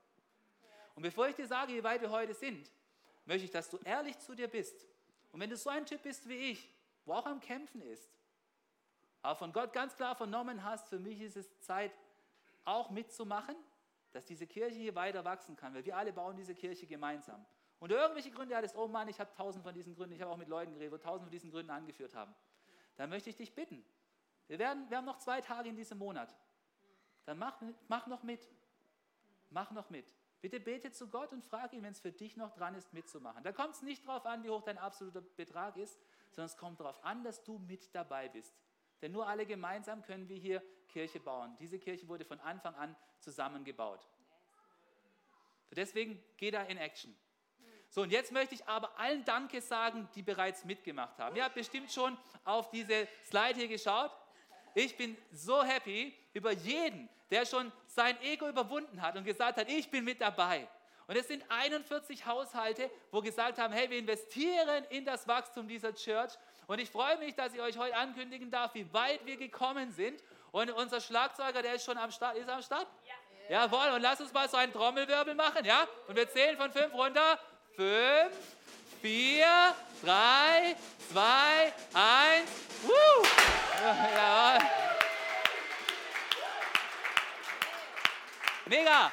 Und bevor ich dir sage, wie weit wir heute sind, möchte ich, dass du ehrlich zu dir bist. Und wenn du so ein Typ bist wie ich, wo auch am Kämpfen ist, aber von Gott ganz klar vernommen hast, für mich ist es Zeit, auch mitzumachen, dass diese Kirche hier weiter wachsen kann, weil wir alle bauen diese Kirche gemeinsam und du irgendwelche Gründe hattest, oh Mann, ich habe tausend von diesen Gründen, ich habe auch mit Leuten geredet, wo tausend von diesen Gründen angeführt haben, dann möchte ich dich bitten. Wir, werden, wir haben noch zwei Tage in diesem Monat. Dann mach, mach noch mit. Mach noch mit. Bitte bete zu Gott und frage ihn, wenn es für dich noch dran ist, mitzumachen. Da kommt es nicht darauf an, wie hoch dein absoluter Betrag ist, sondern es kommt darauf an, dass du mit dabei bist. Denn nur alle gemeinsam können wir hier Kirche bauen. Diese Kirche wurde von Anfang an zusammengebaut. Deswegen geh da in Action. So, und jetzt möchte ich aber allen Danke sagen, die bereits mitgemacht haben. Ihr habt bestimmt schon auf diese Slide hier geschaut. Ich bin so happy über jeden, der schon sein Ego überwunden hat und gesagt hat, ich bin mit dabei. Und es sind 41 Haushalte, wo gesagt haben, hey, wir investieren in das Wachstum dieser Church. Und ich freue mich, dass ich euch heute ankündigen darf, wie weit wir gekommen sind. Und unser Schlagzeuger, der ist schon am Start. Ist er am Start? Ja. Jawohl, und lass uns mal so einen Trommelwirbel machen, ja? Und wir zählen von fünf runter. Fünf, vier, drei, zwei, eins. Woo! Ja. Mega!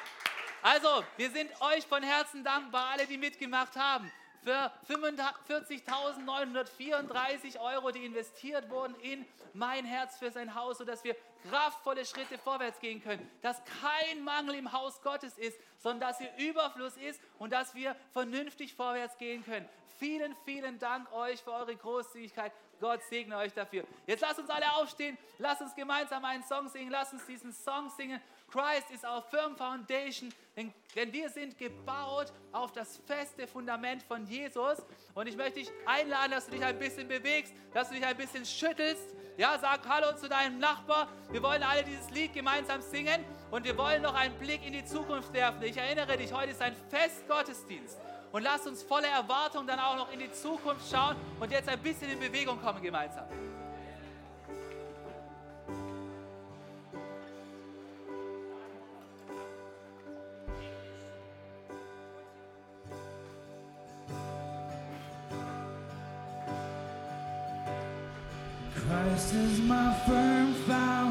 Also, wir sind euch von Herzen dankbar, alle, die mitgemacht haben. Für 45.934 Euro, die investiert wurden in mein Herz für sein Haus, sodass wir kraftvolle Schritte vorwärts gehen können, dass kein Mangel im Haus Gottes ist, sondern dass hier Überfluss ist und dass wir vernünftig vorwärts gehen können. Vielen, vielen Dank euch für eure Großzügigkeit. Gott segne euch dafür. Jetzt lasst uns alle aufstehen, lasst uns gemeinsam einen Song singen, lasst uns diesen Song singen. Christ is our firm foundation, denn, denn wir sind gebaut auf das feste Fundament von Jesus. Und ich möchte dich einladen, dass du dich ein bisschen bewegst, dass du dich ein bisschen schüttelst. Ja, sag Hallo zu deinem Nachbar. Wir wollen alle dieses Lied gemeinsam singen und wir wollen noch einen Blick in die Zukunft werfen. Ich erinnere dich, heute ist ein Festgottesdienst. Und lass uns voller Erwartung dann auch noch in die Zukunft schauen und jetzt ein bisschen in Bewegung kommen gemeinsam. Is my firm foundation,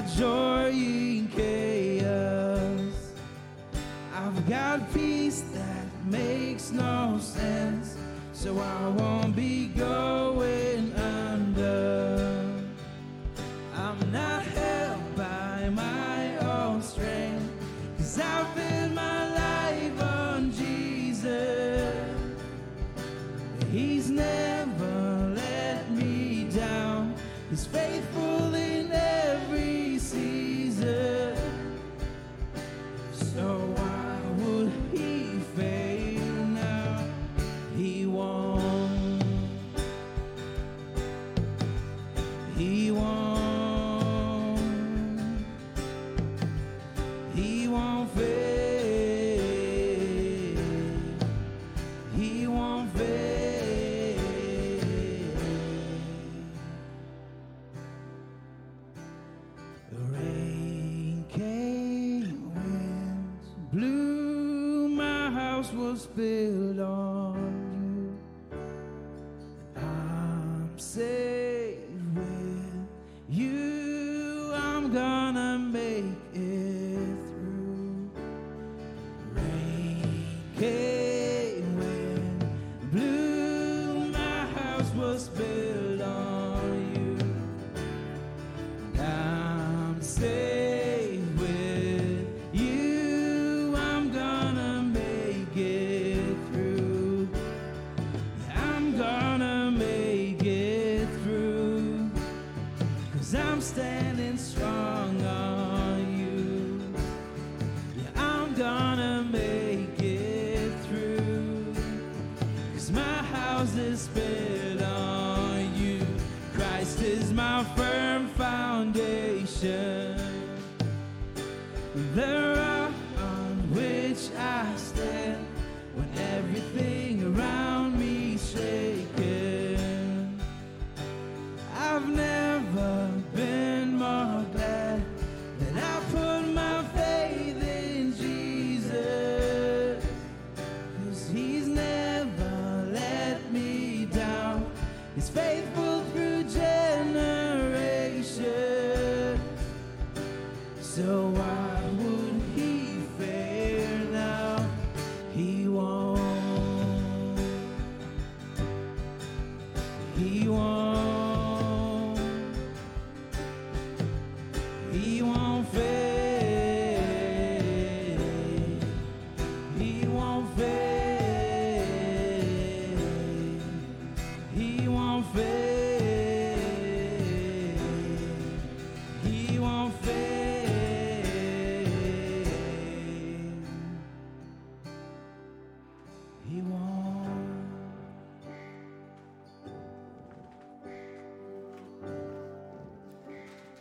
got joy in chaos. I've got peace that makes no sense. So I won't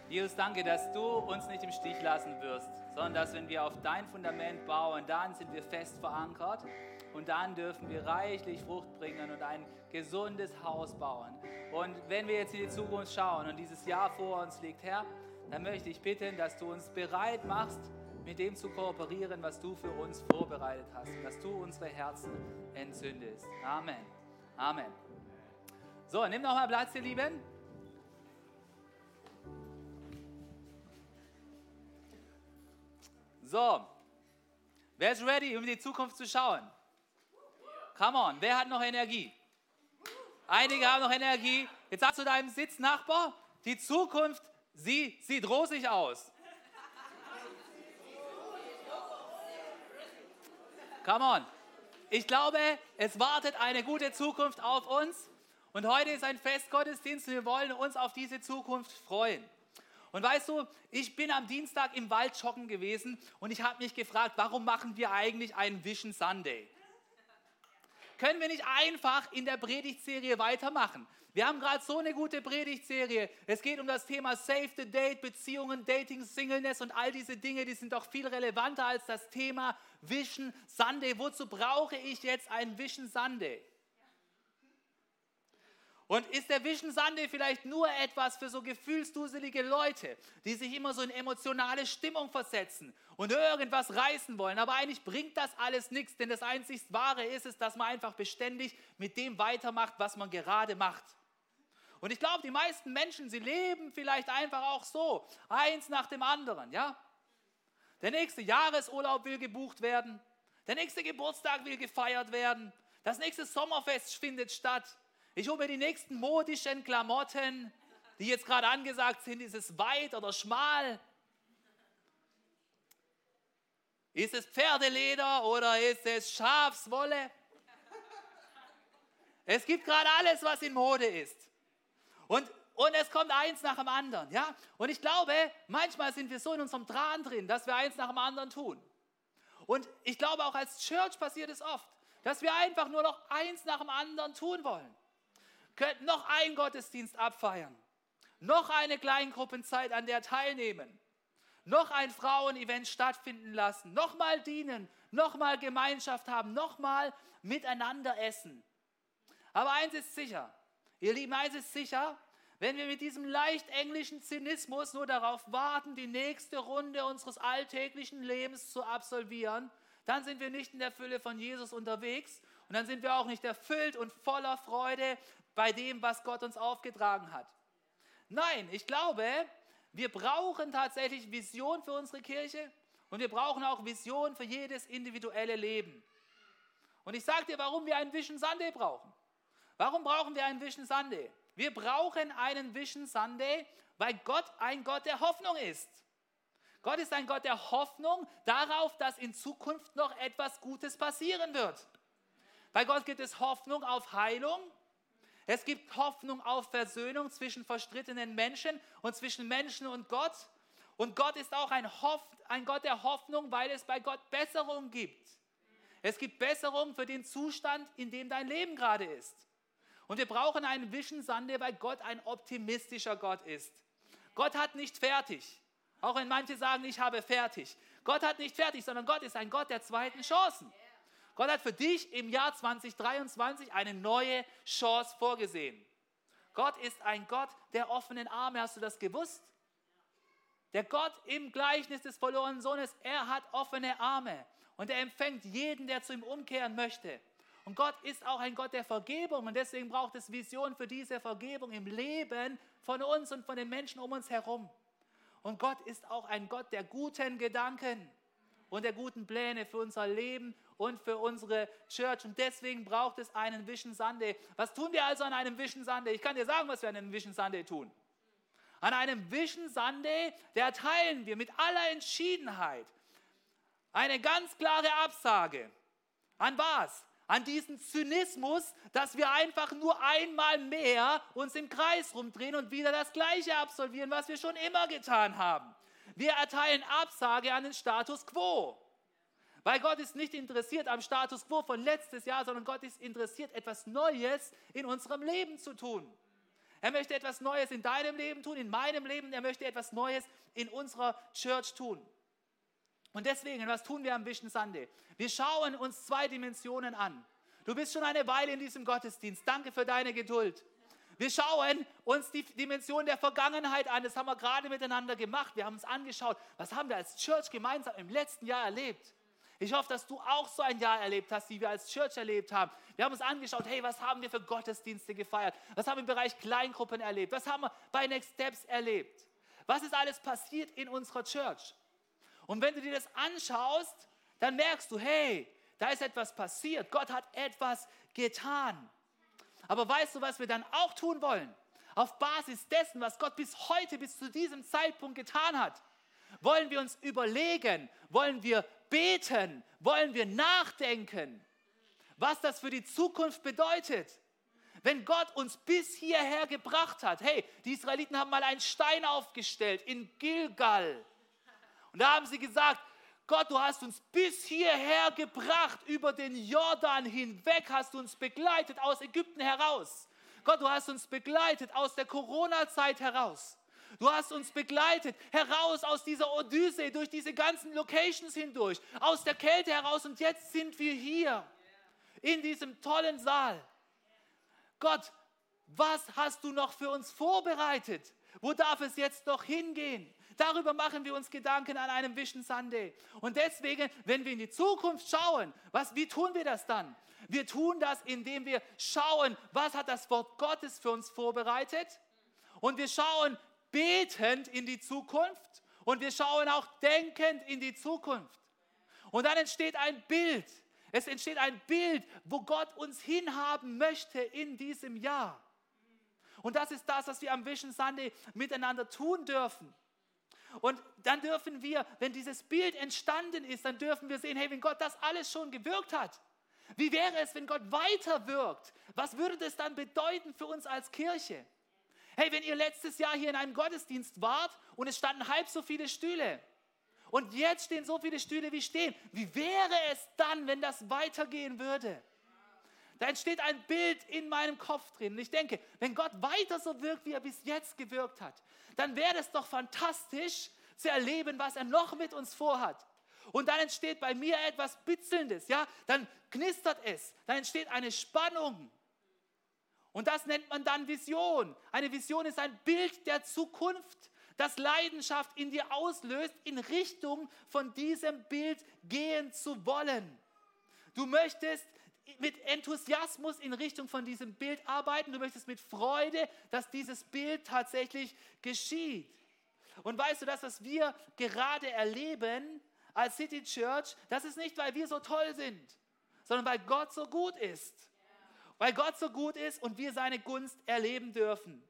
Jesus, danke, dass du uns nicht im Stich lassen wirst, sondern dass wenn wir auf dein Fundament bauen, dann sind wir fest verankert und dann dürfen wir reichlich Frucht bringen und ein gesundes Haus bauen. Und wenn wir jetzt in die Zukunft schauen und dieses Jahr vor uns liegt, Herr, dann möchte ich bitten, dass du uns bereit machst, mit dem zu kooperieren, was du für uns vorbereitet hast, dass du unsere Herzen entzündest. Amen. Amen. So, nimm noch mal Platz, ihr Lieben. So, wer ist ready, um in die Zukunft zu schauen? Come on, wer hat noch Energie? Einige haben noch Energie. Jetzt sagst du deinem Sitznachbar, die Zukunft, sie sieht rosig aus. Come on. Ich glaube, es wartet eine gute Zukunft auf uns. Und heute ist ein Festgottesdienst und wir wollen uns auf diese Zukunft freuen. Und weißt du, ich bin am Dienstag im Wald joggen gewesen und ich habe mich gefragt, warum machen wir eigentlich einen Vision Sunday? können wir nicht einfach in der Predigtserie weitermachen? Wir haben gerade so eine gute Predigtserie. Es geht um das Thema Save the Date, Beziehungen, Dating, Singleness und all diese Dinge, die sind doch viel relevanter als das Thema Vision Sunday. Wozu brauche ich jetzt einen Vision Sunday? Und ist der Vision Sunday vielleicht nur etwas für so gefühlsduselige Leute, die sich immer so in emotionale Stimmung versetzen und irgendwas reißen wollen? Aber eigentlich bringt das alles nichts, denn das einzig Wahre ist es, dass man einfach beständig mit dem weitermacht, was man gerade macht. Und ich glaube, die meisten Menschen, sie leben vielleicht einfach auch so, eins nach dem anderen, ja? Der nächste Jahresurlaub will gebucht werden, der nächste Geburtstag will gefeiert werden, das nächste Sommerfest findet statt. Ich hole mir die nächsten modischen Klamotten, die jetzt gerade angesagt sind. Ist es weit oder schmal? Ist es Pferdeleder oder ist es Schafswolle? Es gibt gerade alles, was in Mode ist. Und, und es kommt eins nach dem anderen. Ja? Und ich glaube, manchmal sind wir so in unserem Dran drin, dass wir eins nach dem anderen tun. Und ich glaube, auch als Church passiert es oft, dass wir einfach nur noch eins nach dem anderen tun wollen könnten noch einen Gottesdienst abfeiern, noch eine Kleingruppenzeit an der teilnehmen, noch ein Frauenevent stattfinden lassen, noch mal dienen, noch mal Gemeinschaft haben, noch mal miteinander essen. Aber eins ist sicher, ihr Lieben, eins ist sicher, wenn wir mit diesem leicht englischen Zynismus nur darauf warten, die nächste Runde unseres alltäglichen Lebens zu absolvieren, dann sind wir nicht in der Fülle von Jesus unterwegs und dann sind wir auch nicht erfüllt und voller Freude, bei dem, was Gott uns aufgetragen hat. Nein, ich glaube, wir brauchen tatsächlich Vision für unsere Kirche und wir brauchen auch Vision für jedes individuelle Leben. Und ich sage dir, warum wir einen Vision Sunday brauchen. Warum brauchen wir einen Vision Sunday? Wir brauchen einen Vision Sunday, weil Gott ein Gott der Hoffnung ist. Gott ist ein Gott der Hoffnung darauf, dass in Zukunft noch etwas Gutes passieren wird. Bei Gott gibt es Hoffnung auf Heilung, es gibt Hoffnung auf Versöhnung zwischen verstrittenen Menschen und zwischen Menschen und Gott. Und Gott ist auch ein, Hoff, ein Gott der Hoffnung, weil es bei Gott Besserung gibt. Es gibt Besserung für den Zustand, in dem dein Leben gerade ist. Und wir brauchen einen Sunday, weil Gott ein optimistischer Gott ist. Gott hat nicht fertig. Auch wenn manche sagen, ich habe fertig. Gott hat nicht fertig, sondern Gott ist ein Gott der zweiten Chancen. Gott hat für dich im Jahr 2023 eine neue Chance vorgesehen. Gott ist ein Gott der offenen Arme. Hast du das gewusst? Der Gott im Gleichnis des verlorenen Sohnes, er hat offene Arme und er empfängt jeden, der zu ihm umkehren möchte. Und Gott ist auch ein Gott der Vergebung und deswegen braucht es Vision für diese Vergebung im Leben von uns und von den Menschen um uns herum. Und Gott ist auch ein Gott der guten Gedanken und der guten Pläne für unser Leben und für unsere Church. Und deswegen braucht es einen Vision Sunday. Was tun wir also an einem Vision Sunday? Ich kann dir sagen, was wir an einem Vision Sunday tun. An einem Vision Sunday, der teilen wir mit aller Entschiedenheit eine ganz klare Absage. An was? An diesen Zynismus, dass wir einfach nur einmal mehr uns im Kreis rumdrehen und wieder das Gleiche absolvieren, was wir schon immer getan haben. Wir erteilen Absage an den Status quo. Weil Gott ist nicht interessiert am Status quo von letztes Jahr, sondern Gott ist interessiert, etwas Neues in unserem Leben zu tun. Er möchte etwas Neues in deinem Leben tun, in meinem Leben. Er möchte etwas Neues in unserer Church tun. Und deswegen, was tun wir am Vision Sunday? Wir schauen uns zwei Dimensionen an. Du bist schon eine Weile in diesem Gottesdienst. Danke für deine Geduld. Wir schauen uns die Dimension der Vergangenheit an. Das haben wir gerade miteinander gemacht. Wir haben uns angeschaut, was haben wir als Church gemeinsam im letzten Jahr erlebt. Ich hoffe, dass du auch so ein Jahr erlebt hast, wie wir als Church erlebt haben. Wir haben uns angeschaut, hey, was haben wir für Gottesdienste gefeiert? Was haben wir im Bereich Kleingruppen erlebt? Was haben wir bei Next Steps erlebt? Was ist alles passiert in unserer Church? Und wenn du dir das anschaust, dann merkst du, hey, da ist etwas passiert. Gott hat etwas getan. Aber weißt du, was wir dann auch tun wollen? Auf Basis dessen, was Gott bis heute, bis zu diesem Zeitpunkt getan hat, wollen wir uns überlegen, wollen wir beten, wollen wir nachdenken, was das für die Zukunft bedeutet. Wenn Gott uns bis hierher gebracht hat, hey, die Israeliten haben mal einen Stein aufgestellt in Gilgal. Und da haben sie gesagt, Gott, du hast uns bis hierher gebracht, über den Jordan hinweg hast du uns begleitet aus Ägypten heraus. Gott, du hast uns begleitet aus der Corona-Zeit heraus. Du hast uns begleitet heraus aus dieser Odyssee, durch diese ganzen Locations hindurch, aus der Kälte heraus und jetzt sind wir hier in diesem tollen Saal. Gott, was hast du noch für uns vorbereitet? Wo darf es jetzt noch hingehen? Darüber machen wir uns Gedanken an einem Vision Sunday. Und deswegen, wenn wir in die Zukunft schauen, was, wie tun wir das dann? Wir tun das, indem wir schauen, was hat das Wort Gottes für uns vorbereitet? Und wir schauen betend in die Zukunft und wir schauen auch denkend in die Zukunft. Und dann entsteht ein Bild. Es entsteht ein Bild, wo Gott uns hinhaben möchte in diesem Jahr. Und das ist das, was wir am Vision Sunday miteinander tun dürfen. Und dann dürfen wir, wenn dieses Bild entstanden ist, dann dürfen wir sehen, hey, wenn Gott das alles schon gewirkt hat, wie wäre es, wenn Gott weiter wirkt? Was würde das dann bedeuten für uns als Kirche? Hey, wenn ihr letztes Jahr hier in einem Gottesdienst wart und es standen halb so viele Stühle und jetzt stehen so viele Stühle wie stehen, wie wäre es dann, wenn das weitergehen würde? Da entsteht ein Bild in meinem Kopf drin. Und ich denke, wenn Gott weiter so wirkt, wie er bis jetzt gewirkt hat, dann wäre es doch fantastisch zu erleben, was er noch mit uns vorhat. Und dann entsteht bei mir etwas Bitzelndes, ja, dann knistert es, dann entsteht eine Spannung. Und das nennt man dann Vision. Eine Vision ist ein Bild der Zukunft, das Leidenschaft in dir auslöst, in Richtung von diesem Bild gehen zu wollen. Du möchtest mit Enthusiasmus in Richtung von diesem Bild arbeiten. Du möchtest mit Freude, dass dieses Bild tatsächlich geschieht. Und weißt du, das, was wir gerade erleben als City Church, das ist nicht, weil wir so toll sind, sondern weil Gott so gut ist. Weil Gott so gut ist und wir seine Gunst erleben dürfen.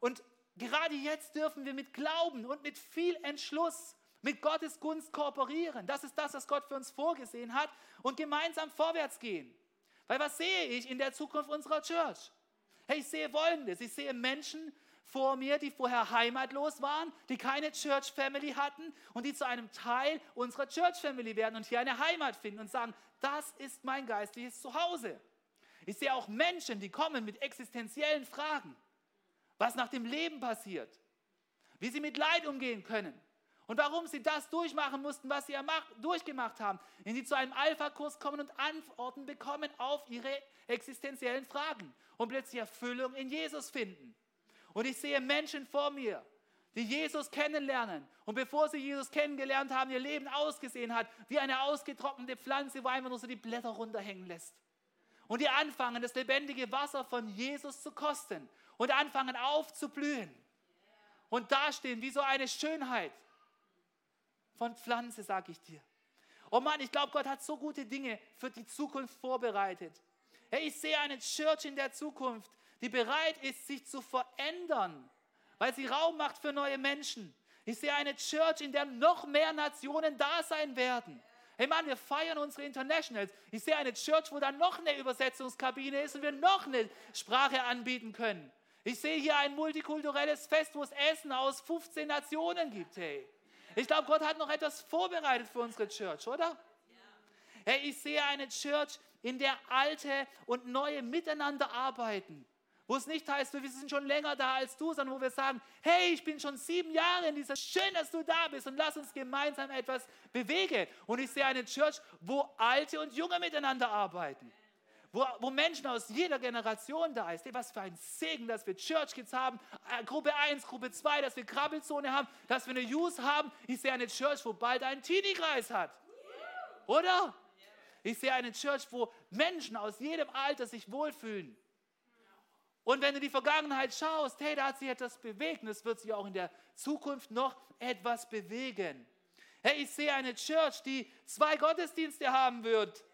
Und gerade jetzt dürfen wir mit Glauben und mit viel Entschluss mit Gottes Gunst kooperieren. Das ist das, was Gott für uns vorgesehen hat und gemeinsam vorwärts gehen. Weil was sehe ich in der Zukunft unserer Church? Hey, ich sehe Folgendes. Ich sehe Menschen vor mir, die vorher heimatlos waren, die keine Church Family hatten und die zu einem Teil unserer Church Family werden und hier eine Heimat finden und sagen, das ist mein geistliches Zuhause. Ich sehe auch Menschen, die kommen mit existenziellen Fragen. Was nach dem Leben passiert. Wie sie mit Leid umgehen können und warum sie das durchmachen mussten, was sie durchgemacht haben, wenn sie zu einem Alpha-Kurs kommen und Antworten bekommen auf ihre existenziellen Fragen und plötzlich Erfüllung in Jesus finden. Und ich sehe Menschen vor mir, die Jesus kennenlernen. Und bevor sie Jesus kennengelernt haben, ihr Leben ausgesehen hat wie eine ausgetrocknete Pflanze, wo einfach nur so die Blätter runterhängen lässt. Und die anfangen, das lebendige Wasser von Jesus zu kosten und anfangen aufzublühen. Und dastehen wie so eine Schönheit von Pflanze, sage ich dir. Oh Mann, ich glaube, Gott hat so gute Dinge für die Zukunft vorbereitet. Hey, ich sehe eine Church in der Zukunft, die bereit ist, sich zu verändern, weil sie Raum macht für neue Menschen. Ich sehe eine Church, in der noch mehr Nationen da sein werden. Hey Mann, wir feiern unsere Internationals. Ich sehe eine Church, wo dann noch eine Übersetzungskabine ist und wir noch eine Sprache anbieten können. Ich sehe hier ein multikulturelles Fest, wo es Essen aus 15 Nationen gibt. Hey. Ich glaube, Gott hat noch etwas vorbereitet für unsere Church, oder? Hey, ich sehe eine Church, in der alte und neue miteinander arbeiten, wo es nicht heißt, wir sind schon länger da als du, sondern wo wir sagen, hey, ich bin schon sieben Jahre in dieser, schön, dass du da bist und lass uns gemeinsam etwas bewegen. Und ich sehe eine Church, wo Alte und Junge miteinander arbeiten. Wo, wo, Menschen aus jeder Generation da ist. Was für ein Segen, dass wir Church Kids haben, äh, Gruppe 1, Gruppe 2, dass wir Krabbelzone haben, dass wir eine Youth haben. Ich sehe eine Church, wo bald ein Teenie-Kreis hat. Oder? Ich sehe eine Church, wo Menschen aus jedem Alter sich wohlfühlen. Und wenn du die Vergangenheit schaust, hey, da hat sich etwas bewegt und es wird sich auch in der Zukunft noch etwas bewegen. Hey, ich sehe eine Church, die zwei Gottesdienste haben wird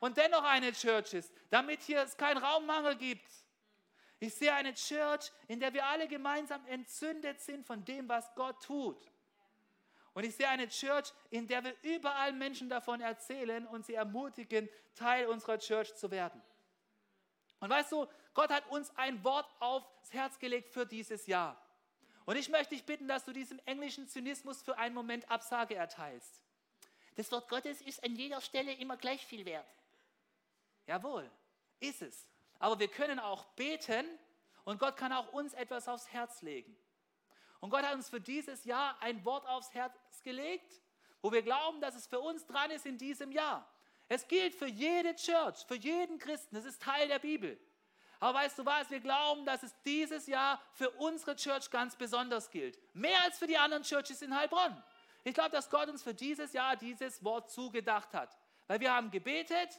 und dennoch eine Church ist, damit hier es keinen Raummangel gibt. Ich sehe eine Church, in der wir alle gemeinsam entzündet sind von dem, was Gott tut. Und ich sehe eine Church, in der wir überall Menschen davon erzählen und sie ermutigen, Teil unserer Church zu werden. Und weißt du, Gott hat uns ein Wort aufs Herz gelegt für dieses Jahr. Und ich möchte dich bitten, dass du diesem englischen Zynismus für einen Moment Absage erteilst. Das Wort Gottes ist an jeder Stelle immer gleich viel wert. Jawohl, ist es. Aber wir können auch beten und Gott kann auch uns etwas aufs Herz legen. Und Gott hat uns für dieses Jahr ein Wort aufs Herz gelegt, wo wir glauben, dass es für uns dran ist in diesem Jahr. Es gilt für jede Church, für jeden Christen. Es ist Teil der Bibel. Aber weißt du was? Wir glauben, dass es dieses Jahr für unsere Church ganz besonders gilt. Mehr als für die anderen Churches in Heilbronn. Ich glaube, dass Gott uns für dieses Jahr dieses Wort zugedacht hat. Weil wir haben gebetet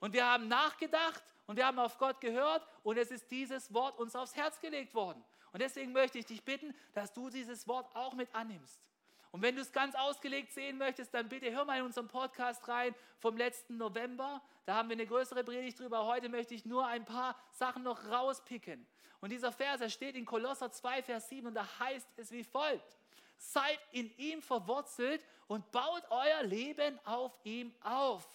und wir haben nachgedacht und wir haben auf Gott gehört und es ist dieses Wort uns aufs Herz gelegt worden. Und deswegen möchte ich dich bitten, dass du dieses Wort auch mit annimmst. Und wenn du es ganz ausgelegt sehen möchtest, dann bitte hör mal in unseren Podcast rein vom letzten November. Da haben wir eine größere Predigt drüber. Heute möchte ich nur ein paar Sachen noch rauspicken. Und dieser Vers, er steht in Kolosser 2, Vers 7 und da heißt es wie folgt. Seid in ihm verwurzelt und baut euer Leben auf ihm auf.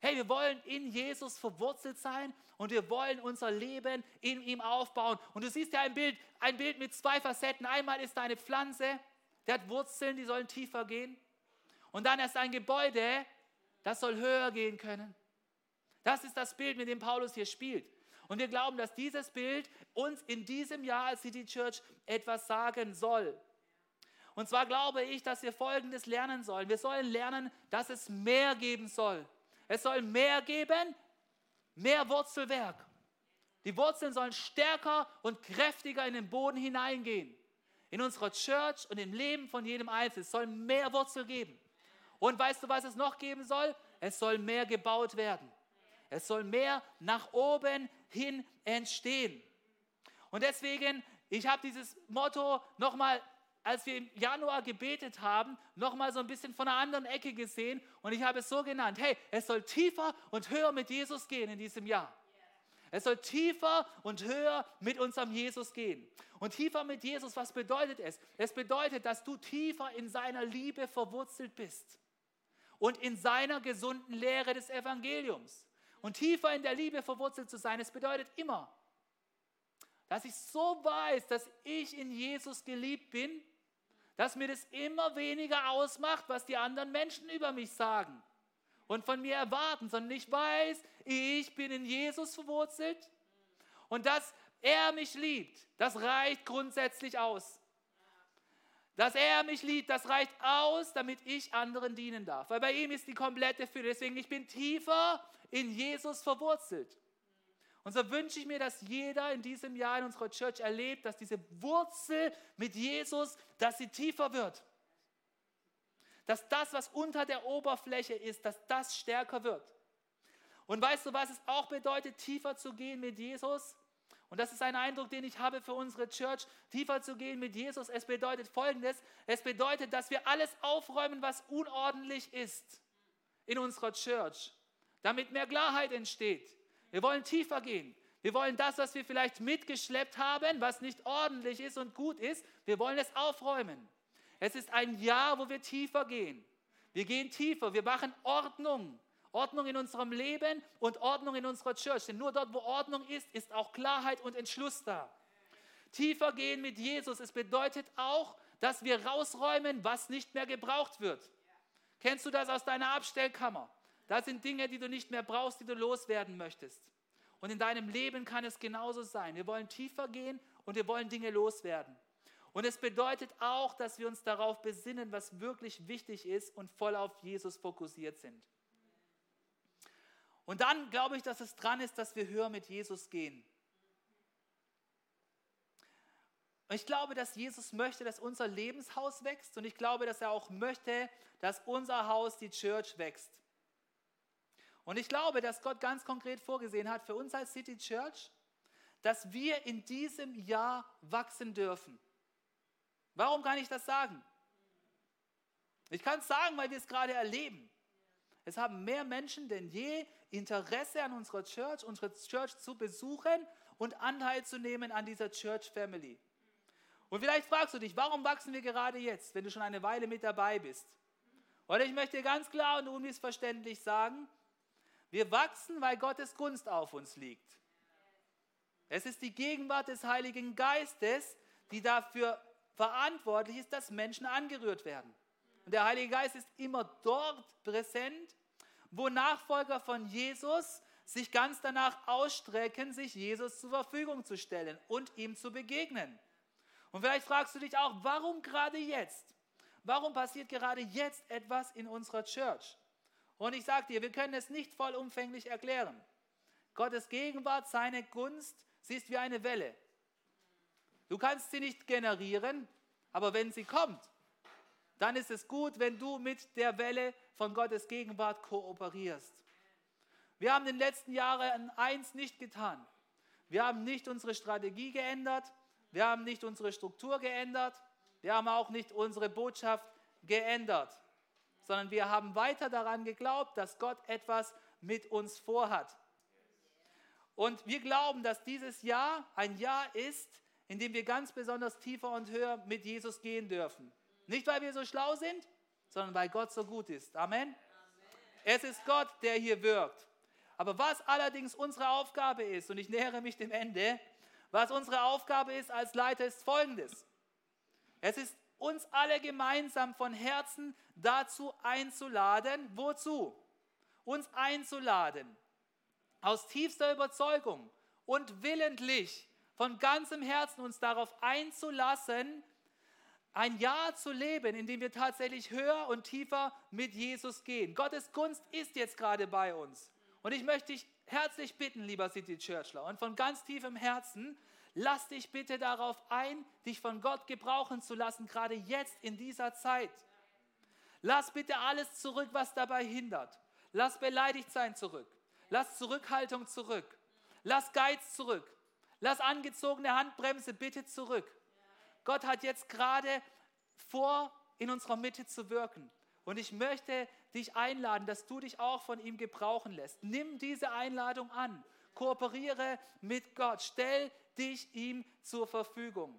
Hey, wir wollen in Jesus verwurzelt sein und wir wollen unser Leben in ihm aufbauen. Und du siehst ja ein Bild, ein Bild mit zwei Facetten. Einmal ist da eine Pflanze, der hat Wurzeln, die sollen tiefer gehen. Und dann ist ein Gebäude, das soll höher gehen können. Das ist das Bild, mit dem Paulus hier spielt. Und wir glauben, dass dieses Bild uns in diesem Jahr als City Church etwas sagen soll. Und zwar glaube ich, dass wir Folgendes lernen sollen. Wir sollen lernen, dass es mehr geben soll. Es soll mehr geben, mehr Wurzelwerk. Die Wurzeln sollen stärker und kräftiger in den Boden hineingehen in unserer Church und im Leben von jedem Einzelnen. Es soll mehr Wurzel geben. Und weißt du, was es noch geben soll? Es soll mehr gebaut werden. Es soll mehr nach oben hin entstehen. Und deswegen, ich habe dieses Motto nochmal, als wir im Januar gebetet haben, nochmal so ein bisschen von einer anderen Ecke gesehen. Und ich habe es so genannt, hey, es soll tiefer und höher mit Jesus gehen in diesem Jahr. Es soll tiefer und höher mit unserem Jesus gehen. Und tiefer mit Jesus, was bedeutet es? Es bedeutet, dass du tiefer in seiner Liebe verwurzelt bist und in seiner gesunden Lehre des Evangeliums. Und tiefer in der Liebe verwurzelt zu sein, es bedeutet immer, dass ich so weiß, dass ich in Jesus geliebt bin, dass mir das immer weniger ausmacht, was die anderen Menschen über mich sagen und von mir erwarten, sondern ich weiß, ich bin in Jesus verwurzelt und dass er mich liebt, das reicht grundsätzlich aus. Dass er mich liebt, das reicht aus, damit ich anderen dienen darf. Weil bei ihm ist die komplette Fülle. Deswegen, ich bin tiefer in Jesus verwurzelt. Und so wünsche ich mir, dass jeder in diesem Jahr in unserer Church erlebt, dass diese Wurzel mit Jesus, dass sie tiefer wird dass das, was unter der Oberfläche ist, dass das stärker wird. Und weißt du, was es auch bedeutet, tiefer zu gehen mit Jesus? Und das ist ein Eindruck, den ich habe für unsere Church, tiefer zu gehen mit Jesus. Es bedeutet Folgendes, es bedeutet, dass wir alles aufräumen, was unordentlich ist in unserer Church, damit mehr Klarheit entsteht. Wir wollen tiefer gehen. Wir wollen das, was wir vielleicht mitgeschleppt haben, was nicht ordentlich ist und gut ist, wir wollen es aufräumen. Es ist ein Jahr, wo wir tiefer gehen. Wir gehen tiefer, wir machen Ordnung. Ordnung in unserem Leben und Ordnung in unserer Church. Denn nur dort, wo Ordnung ist, ist auch Klarheit und Entschluss da. Tiefer gehen mit Jesus. Es bedeutet auch, dass wir rausräumen, was nicht mehr gebraucht wird. Kennst du das aus deiner Abstellkammer? Da sind Dinge, die du nicht mehr brauchst, die du loswerden möchtest. Und in deinem Leben kann es genauso sein. Wir wollen tiefer gehen und wir wollen Dinge loswerden. Und es bedeutet auch, dass wir uns darauf besinnen, was wirklich wichtig ist und voll auf Jesus fokussiert sind. Und dann glaube ich, dass es dran ist, dass wir höher mit Jesus gehen. Und ich glaube, dass Jesus möchte, dass unser Lebenshaus wächst und ich glaube, dass er auch möchte, dass unser Haus, die Church, wächst. Und ich glaube, dass Gott ganz konkret vorgesehen hat für uns als City Church, dass wir in diesem Jahr wachsen dürfen. Warum kann ich das sagen? Ich kann es sagen, weil wir es gerade erleben. Es haben mehr Menschen denn je Interesse an unserer Church, unsere Church zu besuchen und Anteil zu nehmen an dieser Church Family. Und vielleicht fragst du dich, warum wachsen wir gerade jetzt, wenn du schon eine Weile mit dabei bist? Oder ich möchte ganz klar und unmissverständlich sagen, wir wachsen, weil Gottes Gunst auf uns liegt. Es ist die Gegenwart des Heiligen Geistes, die dafür verantwortlich ist, dass Menschen angerührt werden. Und der Heilige Geist ist immer dort präsent, wo Nachfolger von Jesus sich ganz danach ausstrecken, sich Jesus zur Verfügung zu stellen und ihm zu begegnen. Und vielleicht fragst du dich auch, warum gerade jetzt? Warum passiert gerade jetzt etwas in unserer Church? Und ich sage dir, wir können es nicht vollumfänglich erklären. Gottes Gegenwart, seine Gunst, sie ist wie eine Welle. Du kannst sie nicht generieren, aber wenn sie kommt, dann ist es gut, wenn du mit der Welle von Gottes Gegenwart kooperierst. Wir haben in den letzten Jahren eins nicht getan. Wir haben nicht unsere Strategie geändert, wir haben nicht unsere Struktur geändert, wir haben auch nicht unsere Botschaft geändert, sondern wir haben weiter daran geglaubt, dass Gott etwas mit uns vorhat. Und wir glauben, dass dieses Jahr ein Jahr ist, in dem wir ganz besonders tiefer und höher mit Jesus gehen dürfen. Nicht, weil wir so schlau sind, sondern weil Gott so gut ist. Amen. Es ist Gott, der hier wirkt. Aber was allerdings unsere Aufgabe ist, und ich nähere mich dem Ende, was unsere Aufgabe ist als Leiter, ist folgendes. Es ist uns alle gemeinsam von Herzen dazu einzuladen, wozu? Uns einzuladen, aus tiefster Überzeugung und willentlich, von ganzem Herzen uns darauf einzulassen, ein Jahr zu leben, in dem wir tatsächlich höher und tiefer mit Jesus gehen. Gottes Gunst ist jetzt gerade bei uns. Und ich möchte dich herzlich bitten, lieber City Churchler, und von ganz tiefem Herzen, lass dich bitte darauf ein, dich von Gott gebrauchen zu lassen, gerade jetzt in dieser Zeit. Lass bitte alles zurück, was dabei hindert. Lass beleidigt sein zurück. Lass Zurückhaltung zurück. Lass Geiz zurück. Lass angezogene Handbremse bitte zurück. Gott hat jetzt gerade vor, in unserer Mitte zu wirken. Und ich möchte dich einladen, dass du dich auch von ihm gebrauchen lässt. Nimm diese Einladung an. Kooperiere mit Gott. Stell dich ihm zur Verfügung.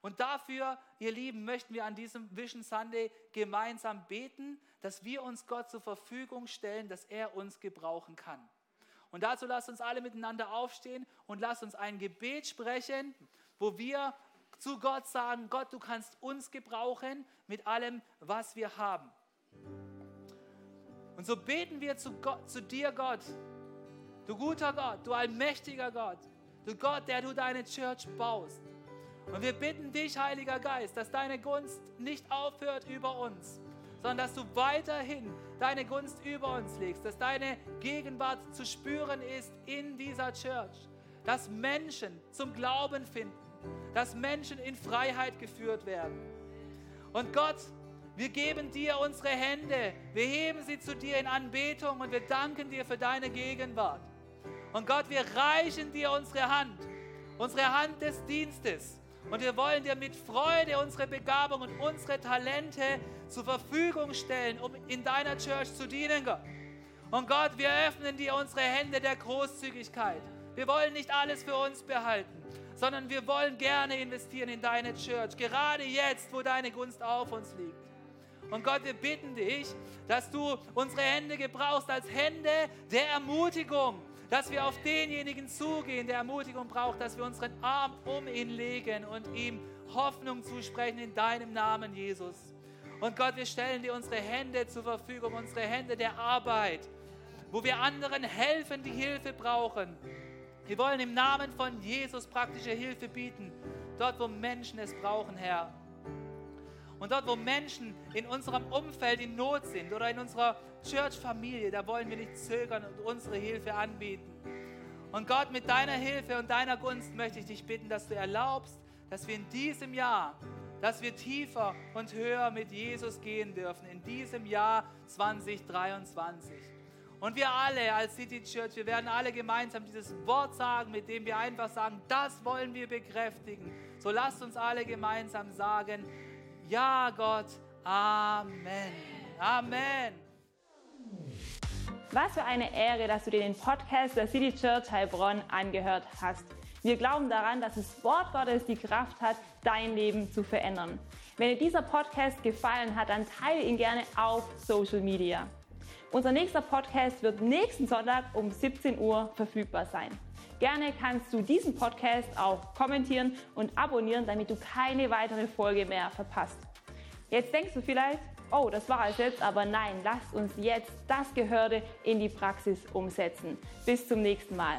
Und dafür, ihr Lieben, möchten wir an diesem Vision Sunday gemeinsam beten, dass wir uns Gott zur Verfügung stellen, dass er uns gebrauchen kann. Und dazu lasst uns alle miteinander aufstehen und lasst uns ein Gebet sprechen, wo wir zu Gott sagen, Gott, du kannst uns gebrauchen mit allem, was wir haben. Und so beten wir zu, Gott, zu dir, Gott, du guter Gott, du allmächtiger Gott, du Gott, der du deine Church baust. Und wir bitten dich, Heiliger Geist, dass deine Gunst nicht aufhört über uns, sondern dass du weiterhin deine Gunst über uns legst, dass deine Gegenwart zu spüren ist in dieser Church, dass Menschen zum Glauben finden, dass Menschen in Freiheit geführt werden. Und Gott, wir geben dir unsere Hände, wir heben sie zu dir in Anbetung und wir danken dir für deine Gegenwart. Und Gott, wir reichen dir unsere Hand, unsere Hand des Dienstes. Und wir wollen dir mit Freude unsere Begabung und unsere Talente zur Verfügung stellen, um in deiner Church zu dienen, Gott. Und Gott, wir öffnen dir unsere Hände der Großzügigkeit. Wir wollen nicht alles für uns behalten, sondern wir wollen gerne investieren in deine Church, gerade jetzt, wo deine Gunst auf uns liegt. Und Gott, wir bitten dich, dass du unsere Hände gebrauchst als Hände der Ermutigung, dass wir auf denjenigen zugehen, der Ermutigung braucht, dass wir unseren Arm um ihn legen und ihm Hoffnung zusprechen in deinem Namen, Jesus. Und Gott, wir stellen dir unsere Hände zur Verfügung, unsere Hände der Arbeit, wo wir anderen helfen, die Hilfe brauchen Wir wollen im Namen von Jesus praktische Hilfe bieten, dort wo Menschen es brauchen, Herr. Und dort, wo Menschen in unserem Umfeld in Not sind oder in unserer Church-Familie, da wollen wir nicht zögern und unsere Hilfe anbieten. Und Gott, mit deiner Hilfe und deiner Gunst möchte ich dich bitten, dass du erlaubst, dass wir in diesem Jahr, dass wir tiefer und höher mit Jesus gehen dürfen, in diesem Jahr 2023. Und wir alle als City Church, wir werden alle gemeinsam dieses Wort sagen, mit dem wir einfach sagen, das wollen wir bekräftigen. So lasst uns alle gemeinsam sagen, ja Gott, Amen. Amen. Was für eine Ehre, dass du dir den Podcast der City Church Heilbronn angehört hast. Wir glauben daran, dass das Wort Gottes die Kraft hat, dein Leben zu verändern. Wenn dir dieser Podcast gefallen hat, dann teile ihn gerne auf Social Media. Unser nächster Podcast wird nächsten Sonntag um 17 Uhr verfügbar sein. Gerne kannst du diesen Podcast auch kommentieren und abonnieren, damit du keine weitere Folge mehr verpasst. Jetzt denkst du vielleicht, oh, das war es jetzt, aber nein, lasst uns jetzt das Gehörte in die Praxis umsetzen. Bis zum nächsten Mal.